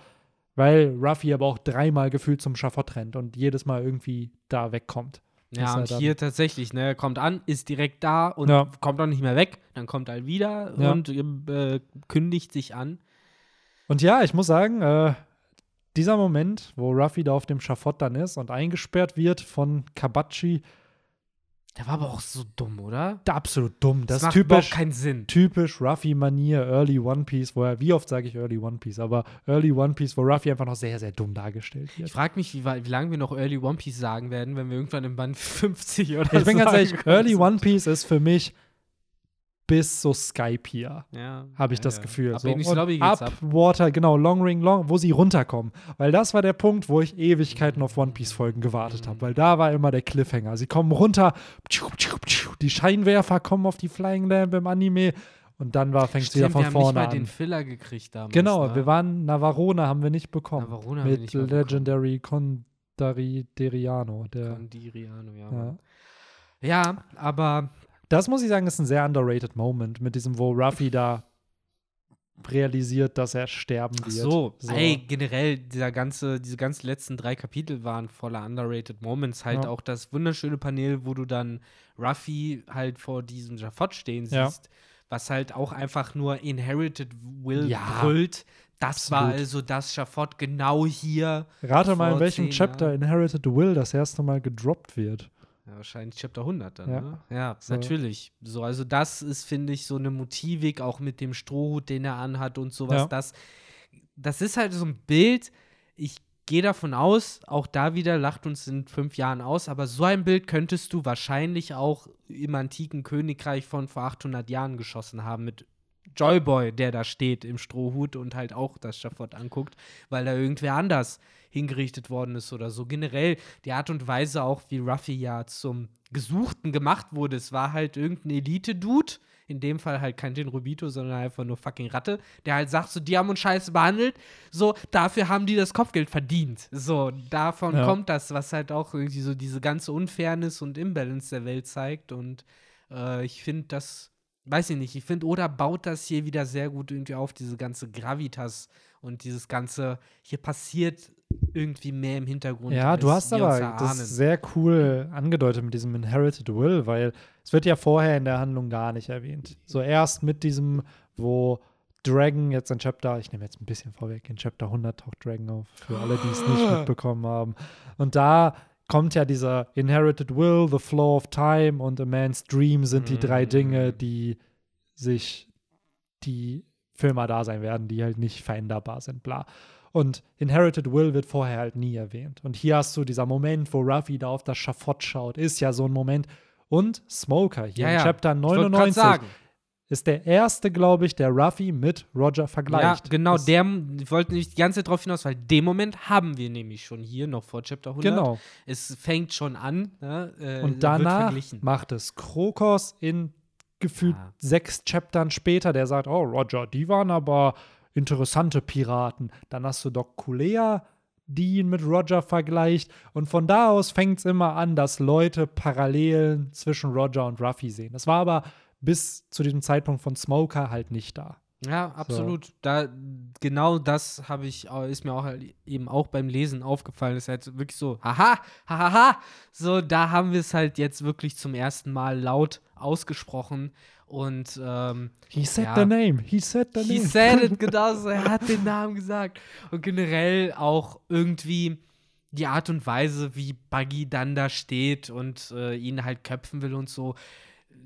Weil Ruffy aber auch dreimal gefühlt zum Schafott rennt und jedes Mal irgendwie da wegkommt. Ja, und hier tatsächlich, ne, er kommt an, ist direkt da und Ja. kommt auch nicht mehr weg, dann kommt er wieder Ja. und äh, kündigt sich an. Und ja, ich muss sagen, äh, dieser Moment, wo Ruffy da auf dem Schafott dann ist und eingesperrt wird von Kabachi, Der war aber auch so dumm, oder? absolut dumm. Das, ist macht typisch, überhaupt keinen Sinn. typisch Ruffy-Manier, Early One Piece, wo er, wie oft sage ich Early One Piece, aber Early One Piece, wo Ruffy einfach noch sehr, sehr dumm dargestellt Ich wird. frage mich, wie, wie lange wir noch Early One Piece sagen werden, wenn wir irgendwann im Band 50 oder Ich bin ganz so ehrlich, Early. One Piece ist für mich bis so Skype hier. Ja, habe ich ja, das. Gefühl. Ab so. in die Und Lobby geht's ab, ab. Water, genau, Long Ring Long, wo sie runterkommen. Weil das war der Punkt, wo ich Ewigkeiten auf One Piece Folgen gewartet habe. Weil da war immer der Cliffhanger. Sie kommen runter, die Scheinwerfer kommen auf die Flying Lamp im Anime und dann war fängt es wieder von wir haben nicht vorne mal an. den Filler gekriegt damals. genau, ne? wir waren Navarone haben wir nicht bekommen. Navarone haben wir mit nicht bekommen. Legendary Condari Deriano. Der, Condiriano, ja. ja. Ja, aber Das muss ich sagen, ist ein sehr underrated Moment mit diesem, wo Ruffy da realisiert, dass er sterben ach wird. so, ey, generell, dieser ganze, diese ganzen letzten drei Kapitel waren voller underrated Moments. Halt Ja. auch das wunderschöne Panel, wo du dann Ruffy halt vor diesem Jafot stehen Ja. siehst, was halt auch einfach nur Inherited Will Ja, brüllt. Das war absolut. also das Schafott genau hier. Rate mal, in welchem Chapter. Inherited Will das erste Mal gedroppt wird. Ja, wahrscheinlich Chapter 100 dann, Ja. ne? Ja, So. natürlich. So, also das ist, finde ich, so eine Motivik, auch mit dem Strohhut, den er anhat und sowas. Ja. Das, das ist halt so ein Bild. Ich gehe davon aus, auch da wieder lacht uns in fünf Jahren aus, aber so ein Bild könntest du wahrscheinlich auch im antiken Königreich von vor 800 Jahren geschossen haben mit Joyboy, der da steht im Strohhut und halt auch das Schafott anguckt, weil da irgendwer anders hingerichtet worden ist oder so. Generell die Art und Weise auch, wie Ruffy ja zum Gesuchten gemacht wurde. Es war halt irgendein Elite-Dude, in dem Fall halt kein Jinrobito, sondern einfach nur fucking Ratte, der halt sagt, so, die haben uns scheiße behandelt, so, dafür haben die das Kopfgeld verdient. So, davon Ja. kommt das, was halt auch irgendwie so diese ganze Unfairness und Imbalance der Welt zeigt und äh, ich finde das weiß ich nicht, ich finde, Oda baut das hier wieder sehr gut irgendwie auf, diese ganze Gravitas und dieses ganze, hier passiert irgendwie mehr im Hintergrund. Ja, du hast aber das sehr cool angedeutet mit diesem Inherited Will, weil es wird ja vorher in der Handlung gar nicht erwähnt. So erst mit diesem, wo Dragon jetzt in Chapter, ich nehme jetzt ein bisschen vorweg, in Chapter 100 taucht Dragon auf, für alle, die es nicht mitbekommen haben. Und da kommt ja dieser Inherited Will, The Flow of Time und A Man's Dream sind die drei Mhm. Dinge, die sich, die für immer da sein werden, die halt nicht veränderbar sind, bla. Und Inherited Will wird vorher halt nie erwähnt. Und hier hast du dieser Moment, wo Ruffy da auf das Schafott schaut, ist ja so ein Moment. Und Smoker hier Ja, in ja. Chapter Ich wollte grad 99 sagen. ist der erste, glaube ich, der Ruffy mit Roger Ja, vergleicht. genau, Das- der, wollte nicht die ganze Zeit drauf hinaus, weil den Moment haben wir nämlich schon hier, noch vor Chapter 100. Genau. Es fängt schon an. Ne, äh, Und danach macht es Krokos in gefühlt Ja. sechs Chaptern später, der sagt, oh Roger, die waren aber interessante Piraten. Dann hast du Doc Kulea, die ihn mit Roger vergleicht. Und von da aus fängt es immer an, dass Leute Parallelen zwischen Roger und Ruffy sehen. Das war aber bis zu diesem Zeitpunkt von Smoker halt nicht da. Ja, absolut. Da, genau das habe ich, ist mir auch halt eben auch beim Lesen aufgefallen. Das ist halt wirklich so, haha, hahaha. So, da haben wir es halt jetzt wirklich zum ersten Mal laut ausgesprochen. Und ähm, He said Ja. the name. He said the he name. said it, genau so, er hat den Namen gesagt. Und generell auch irgendwie die Art und Weise, wie Buggy dann da steht und äh, ihn halt köpfen will und so.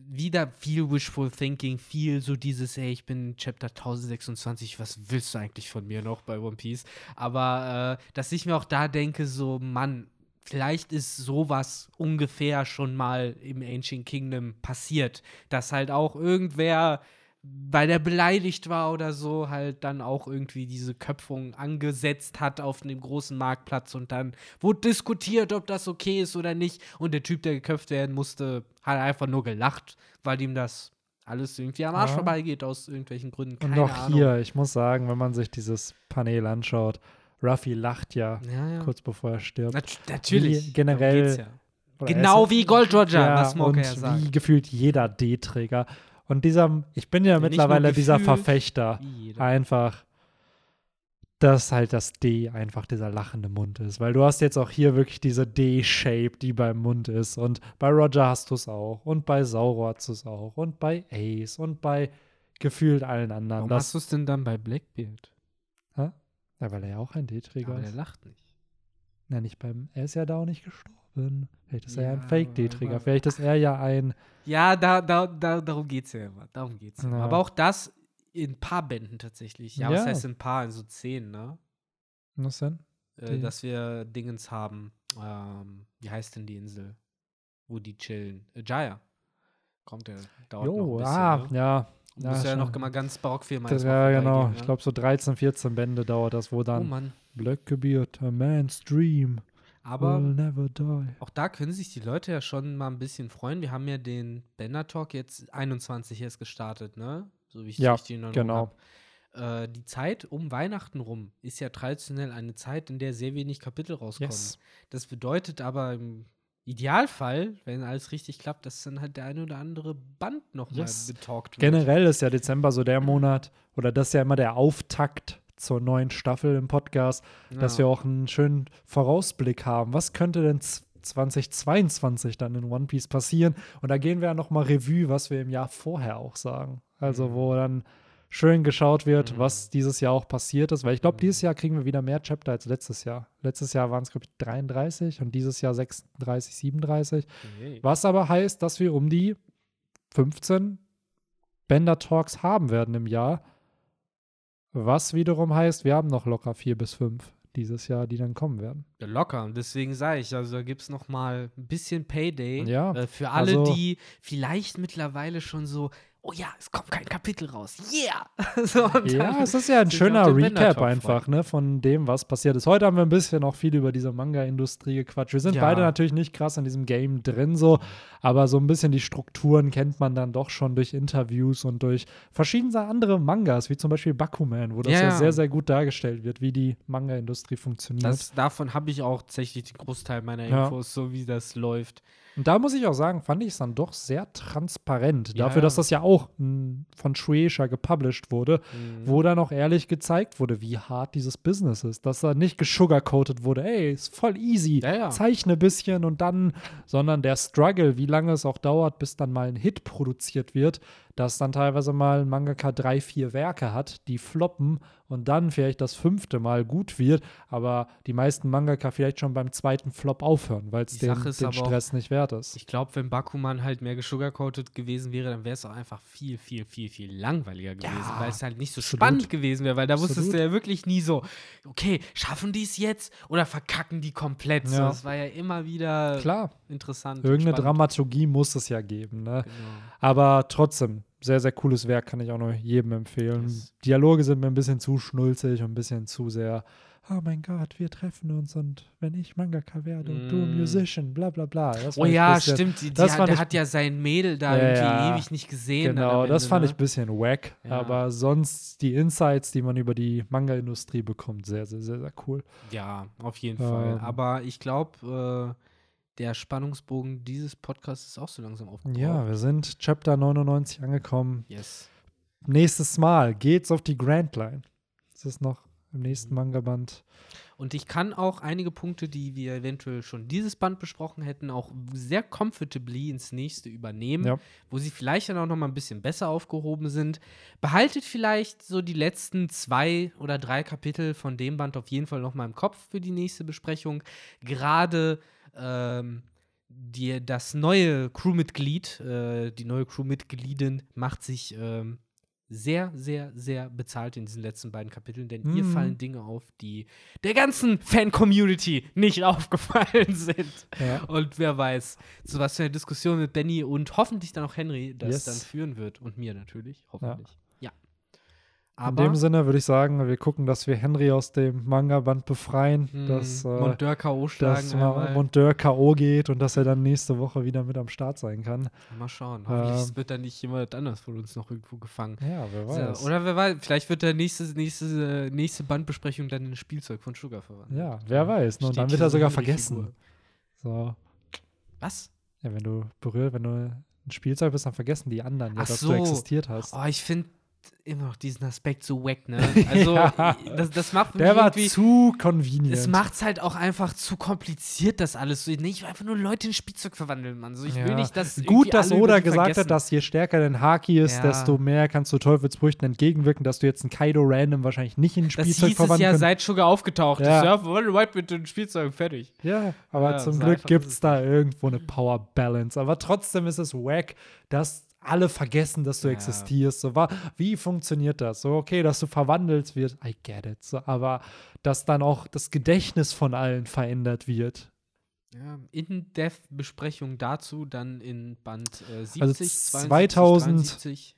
Wieder viel Wishful Thinking, viel so dieses, ey, ich bin Chapter 1026, was willst du eigentlich von mir noch bei One Piece? Aber äh, dass ich mir auch da denke, so, Mann, vielleicht ist sowas ungefähr schon mal im Ancient Kingdom passiert, dass halt auch irgendwer weil er beleidigt war oder so, halt dann auch irgendwie diese Köpfung angesetzt hat auf dem großen Marktplatz und dann wurde diskutiert, ob das okay ist oder nicht. Und der Typ, der geköpft werden musste, hat einfach nur gelacht, weil ihm das alles irgendwie am Arsch Ja. vorbeigeht aus irgendwelchen Gründen. Und Keine auch Ahnung. hier, ich muss sagen, wenn man sich dieses Panel anschaut, Ruffy lacht ja, Ja, ja. kurz bevor er stirbt. Nat natürlich. Wie generell- ja. Genau er wie Gold Roger, ja, was Smoker und ja sagt. wie gefühlt jeder D-Träger. Und dieser, ich bin ja mittlerweile dieser Verfechter. Einfach, dass halt das D einfach dieser lachende Mund ist. Weil du hast jetzt auch hier wirklich diese D-Shape, die beim Mund ist. Und bei Roger hast du es auch. Und bei Sauro hast du es auch. Und bei Ace. Und bei gefühlt allen anderen. Warum das, hast du es denn dann bei Blackbeard? Ja, weil er ja auch ein D-Träger Aber der ist. lacht nicht. Ja, nicht beim, er ist ja da auch nicht gestorben. Vielleicht ist er ja ein Ja, Fake-D-Träger. aber- Vielleicht ist er ja ein, Ja, da, da, da, darum geht's ja immer. Darum geht's ja. immer. Ja. Aber auch das in ein paar Bänden tatsächlich. Ja, was Ja. heißt in ein paar? In so zehn, ne? was denn? Äh, dass wir Dingens haben. Ähm, wie heißt denn die Insel? Wo die chillen? Äh, Jaya. Kommt der. Dauert noch ein Jo, bisschen, ah, ne? ja. Du musst ja, schon. noch mal ganz barockfilm Ja, genau. Ich glaube, so 13, 14 Bände dauert das, wo Oh dann Mann. Blackbeard, a man's dream Aber will never die. Auch da können sich die Leute ja schon mal ein bisschen freuen. Wir haben ja den Banner Talk jetzt 21 erst gestartet, ne? So wie ich Ja, richtig in Erinnerung genau. Äh, die Zeit um Weihnachten rum ist ja traditionell eine Zeit, in der sehr wenig Kapitel rauskommen. Yes. Das bedeutet aber im Idealfall, wenn alles richtig klappt, dass dann halt der eine oder andere Band nochmal Yes. betalkt wird. Generell ist ja Dezember so der Monat, oder das ist ja immer der Auftakt zur neuen Staffel im Podcast, dass Ja. wir auch einen schönen Vorausblick haben. Was könnte denn z- 2022 dann in One Piece passieren? Und da gehen wir ja nochmal Revue, was wir im Jahr vorher auch sagen. Also, Mhm. wo dann schön geschaut wird, Mhm. was dieses Jahr auch passiert ist. Weil ich glaube, Mhm. dieses Jahr kriegen wir wieder mehr Chapter als letztes Jahr. Letztes Jahr waren es, glaube ich, 33 und dieses Jahr 36, 37. Okay. Was aber heißt, dass wir um die 15 Bender Talks haben werden im Jahr. Was wiederum heißt, wir haben noch locker vier bis fünf dieses Jahr, die dann kommen werden. Ja, locker. Und deswegen sage ich, also da gibt es noch mal ein bisschen Payday Ja, äh, für alle, also- die vielleicht mittlerweile schon so, oh ja, es kommt kein Kapitel raus. Yeah! so, Ja, es ist ja ein schöner Recap einfach, ne, von dem, was passiert ist. Heute haben wir ein bisschen auch viel über diese Manga-Industrie gequatscht. Wir sind Ja. beide natürlich nicht krass in diesem Game drin, so, aber so ein bisschen die Strukturen kennt man dann doch schon durch Interviews und durch verschiedene andere Mangas, wie zum Beispiel Bakuman, wo das Ja, ja, sehr, sehr gut dargestellt wird, wie die Manga-Industrie funktioniert. Das, davon habe ich auch tatsächlich den Großteil meiner Ja. Infos, so wie das läuft. Und da muss ich auch sagen, fand ich es dann doch sehr transparent. Ja, Dafür, dass ja. das ja auch mh, von Shueisha gepublished wurde, Mhm. wo dann auch ehrlich gezeigt wurde, wie hart dieses Business ist. Dass da nicht gesugarcoated wurde, ey, ist voll easy, Ja, ja. zeichne ein bisschen und dann, sondern der Struggle, wie lange es auch dauert, bis dann mal ein Hit produziert wird, dass dann teilweise mal ein Mangaka drei, vier Werke hat, die floppen und dann vielleicht das fünfte Mal gut wird, aber die meisten Mangaka vielleicht schon beim zweiten Flop aufhören, weil es den, den aber auch- Stress nicht wert ist. Ich glaube, wenn Bakuman halt mehr gesugarcoated gewesen wäre, dann wäre es auch einfach viel, viel, viel, viel langweiliger gewesen, Ja, weil es halt nicht so absolut. spannend gewesen wäre, weil da wusstest Absolut. du ja wirklich nie so, okay, schaffen die es jetzt oder verkacken die komplett? So, Ja. das war ja immer wieder Klar, interessant. irgendeine. Dramaturgie muss es ja geben, ne? Genau. Aber trotzdem, sehr, sehr cooles Werk, kann ich auch nur jedem empfehlen. Yes. Dialoge sind mir ein bisschen zu schnulzig und ein bisschen zu sehr, oh mein Gott, wir treffen uns und wenn ich Mangaka werde und du Mm. Musician, bla bla bla. Das Oh ja, bisschen, stimmt. Die, die das hat, fand der ich- hat ja sein Mädel da Ja, irgendwie ewig nicht gesehen. Genau, am das Ende, fand ne? ich ein bisschen wack. Ja. Aber sonst die Insights, die man über die Manga-Industrie bekommt, sehr, sehr, sehr, sehr cool. Ja, auf jeden Fall. Ähm. Aber ich glaube, äh, der Spannungsbogen dieses Podcasts ist auch so langsam aufgebaut. Ja, wir sind Chapter 99 angekommen. Yes. Nächstes Mal geht's auf die Grand Line. Das ist noch im nächsten Mhm. Manga-Band. Und ich kann auch einige Punkte, die wir eventuell schon dieses Band besprochen hätten, auch sehr comfortably ins nächste übernehmen, Ja. wo sie vielleicht dann auch noch mal ein bisschen besser aufgehoben sind. Behaltet vielleicht so die letzten zwei oder drei Kapitel von dem Band auf jeden Fall noch mal im Kopf für die nächste Besprechung. Gerade ähm, die, das neue Crewmitglied, äh, die neue Crewmitgliedin macht sich ähm, sehr, sehr, sehr bezahlt in diesen letzten beiden Kapiteln, denn hier Mhm. fallen Dinge auf, die der ganzen Fan-Community nicht aufgefallen sind. Ja. Und wer weiß, zu was für eine Diskussion mit Benny und hoffentlich dann auch Henry das Yes. dann führen wird. Und mir natürlich, hoffentlich. Ja. In Aber dem Sinne würde ich sagen, wir gucken, dass wir Henry aus dem Manga-Band befreien, mh, dass, äh, Monteur K.O. dass K.O. geht und dass er dann nächste Woche wieder mit am Start sein kann. mal schauen. Hoffentlich Ähm, wird da nicht jemand anders von uns noch irgendwo gefangen. Ja, wer weiß. So, oder wer weiß, vielleicht wird der nächste, nächste, nächste Bandbesprechung dann in ein Spielzeug von Sugar verwandelt. ja, wer weiß. Ne? Und dann wird er so sogar vergessen. So. Was? Ja, wenn du berührt, wenn du ein Spielzeug bist, dann vergessen die anderen ja, dass so. du existiert hast. Oh, ich finde immer noch diesen Aspekt so wack, ne? Also, Ja. das, das macht Der war zu convenient. Es macht's halt auch einfach zu kompliziert, das alles so. Nee, ich will einfach nur Leute in Spielzeug verwandeln, Mann. So, ich Ja. will nicht, dass. Gut, dass Oda gesagt vergessen. hat, dass je stärker dein Haki ist, Ja. desto mehr kannst du Teufelsbrüchten entgegenwirken, dass du jetzt ein Kaido random wahrscheinlich nicht in ein Das Spielzeug hieß es ja, verwandeln kannst. seit Sugar aufgetaucht Ja. ist. Ja, wollen White mit den Spielzeugen fertig. Ja, aber Ja, zum Glück ist gibt es da irgendwo eine Power Balance. Aber trotzdem ist es wack, dass alle vergessen, dass du Ja. existierst. So, wie funktioniert das? So, okay, dass du verwandelt wird, I get it. So, aber dass dann auch das Gedächtnis von allen verändert wird. Ja, In-Depth-Besprechung dazu dann in Band äh, 70, Also 72, 2000 73.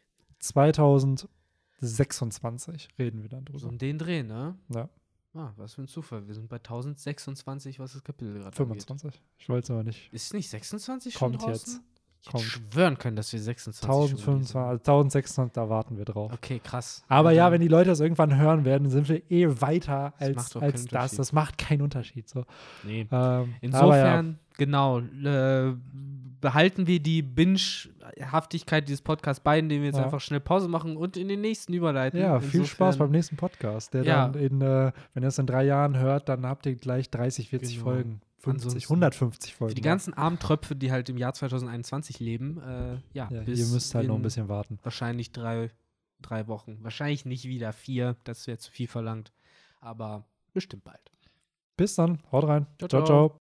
2026 reden wir dann So drüber. um den Dreh, ne? Ja, Ah, was für ein Zufall. Wir sind bei 1026, was das Kapitel gerade angeht. 25. Ich wollte es aber nicht. Ist nicht 26 Kommt schon draußen? jetzt. Ich Kommt. hätte schwören können, dass wir 26 schon gelesen 1025, haben. also 1600, da warten wir drauf. Okay, krass. Aber ja, dann- wenn die Leute das irgendwann hören werden, sind wir eh weiter Das als, macht doch als das. Das macht keinen Unterschied. So. Nee. Ähm, aber ja, Insofern, genau, äh, behalten wir die Binge-Haftigkeit dieses Podcasts bei, indem wir jetzt Ja. einfach schnell Pause machen und in den nächsten überleiten. ja, viel Spaß Insofern- beim nächsten Podcast. Der Ja. dann in, äh, wenn ihr es in drei Jahren hört, dann habt ihr gleich 30, 40 Genau. Folgen. 50, Ansonsten 150 Folgen. Für die ganzen armen Tröpfe, die halt im Jahr 2021 leben, äh, ja, ja, bis ihr müsst halt noch ein in bisschen warten. Wahrscheinlich drei, drei Wochen. Wahrscheinlich nicht wieder vier, das wäre zu viel verlangt. Aber bestimmt bald. Bis dann, haut rein. Ciao, ciao. ciao. ciao.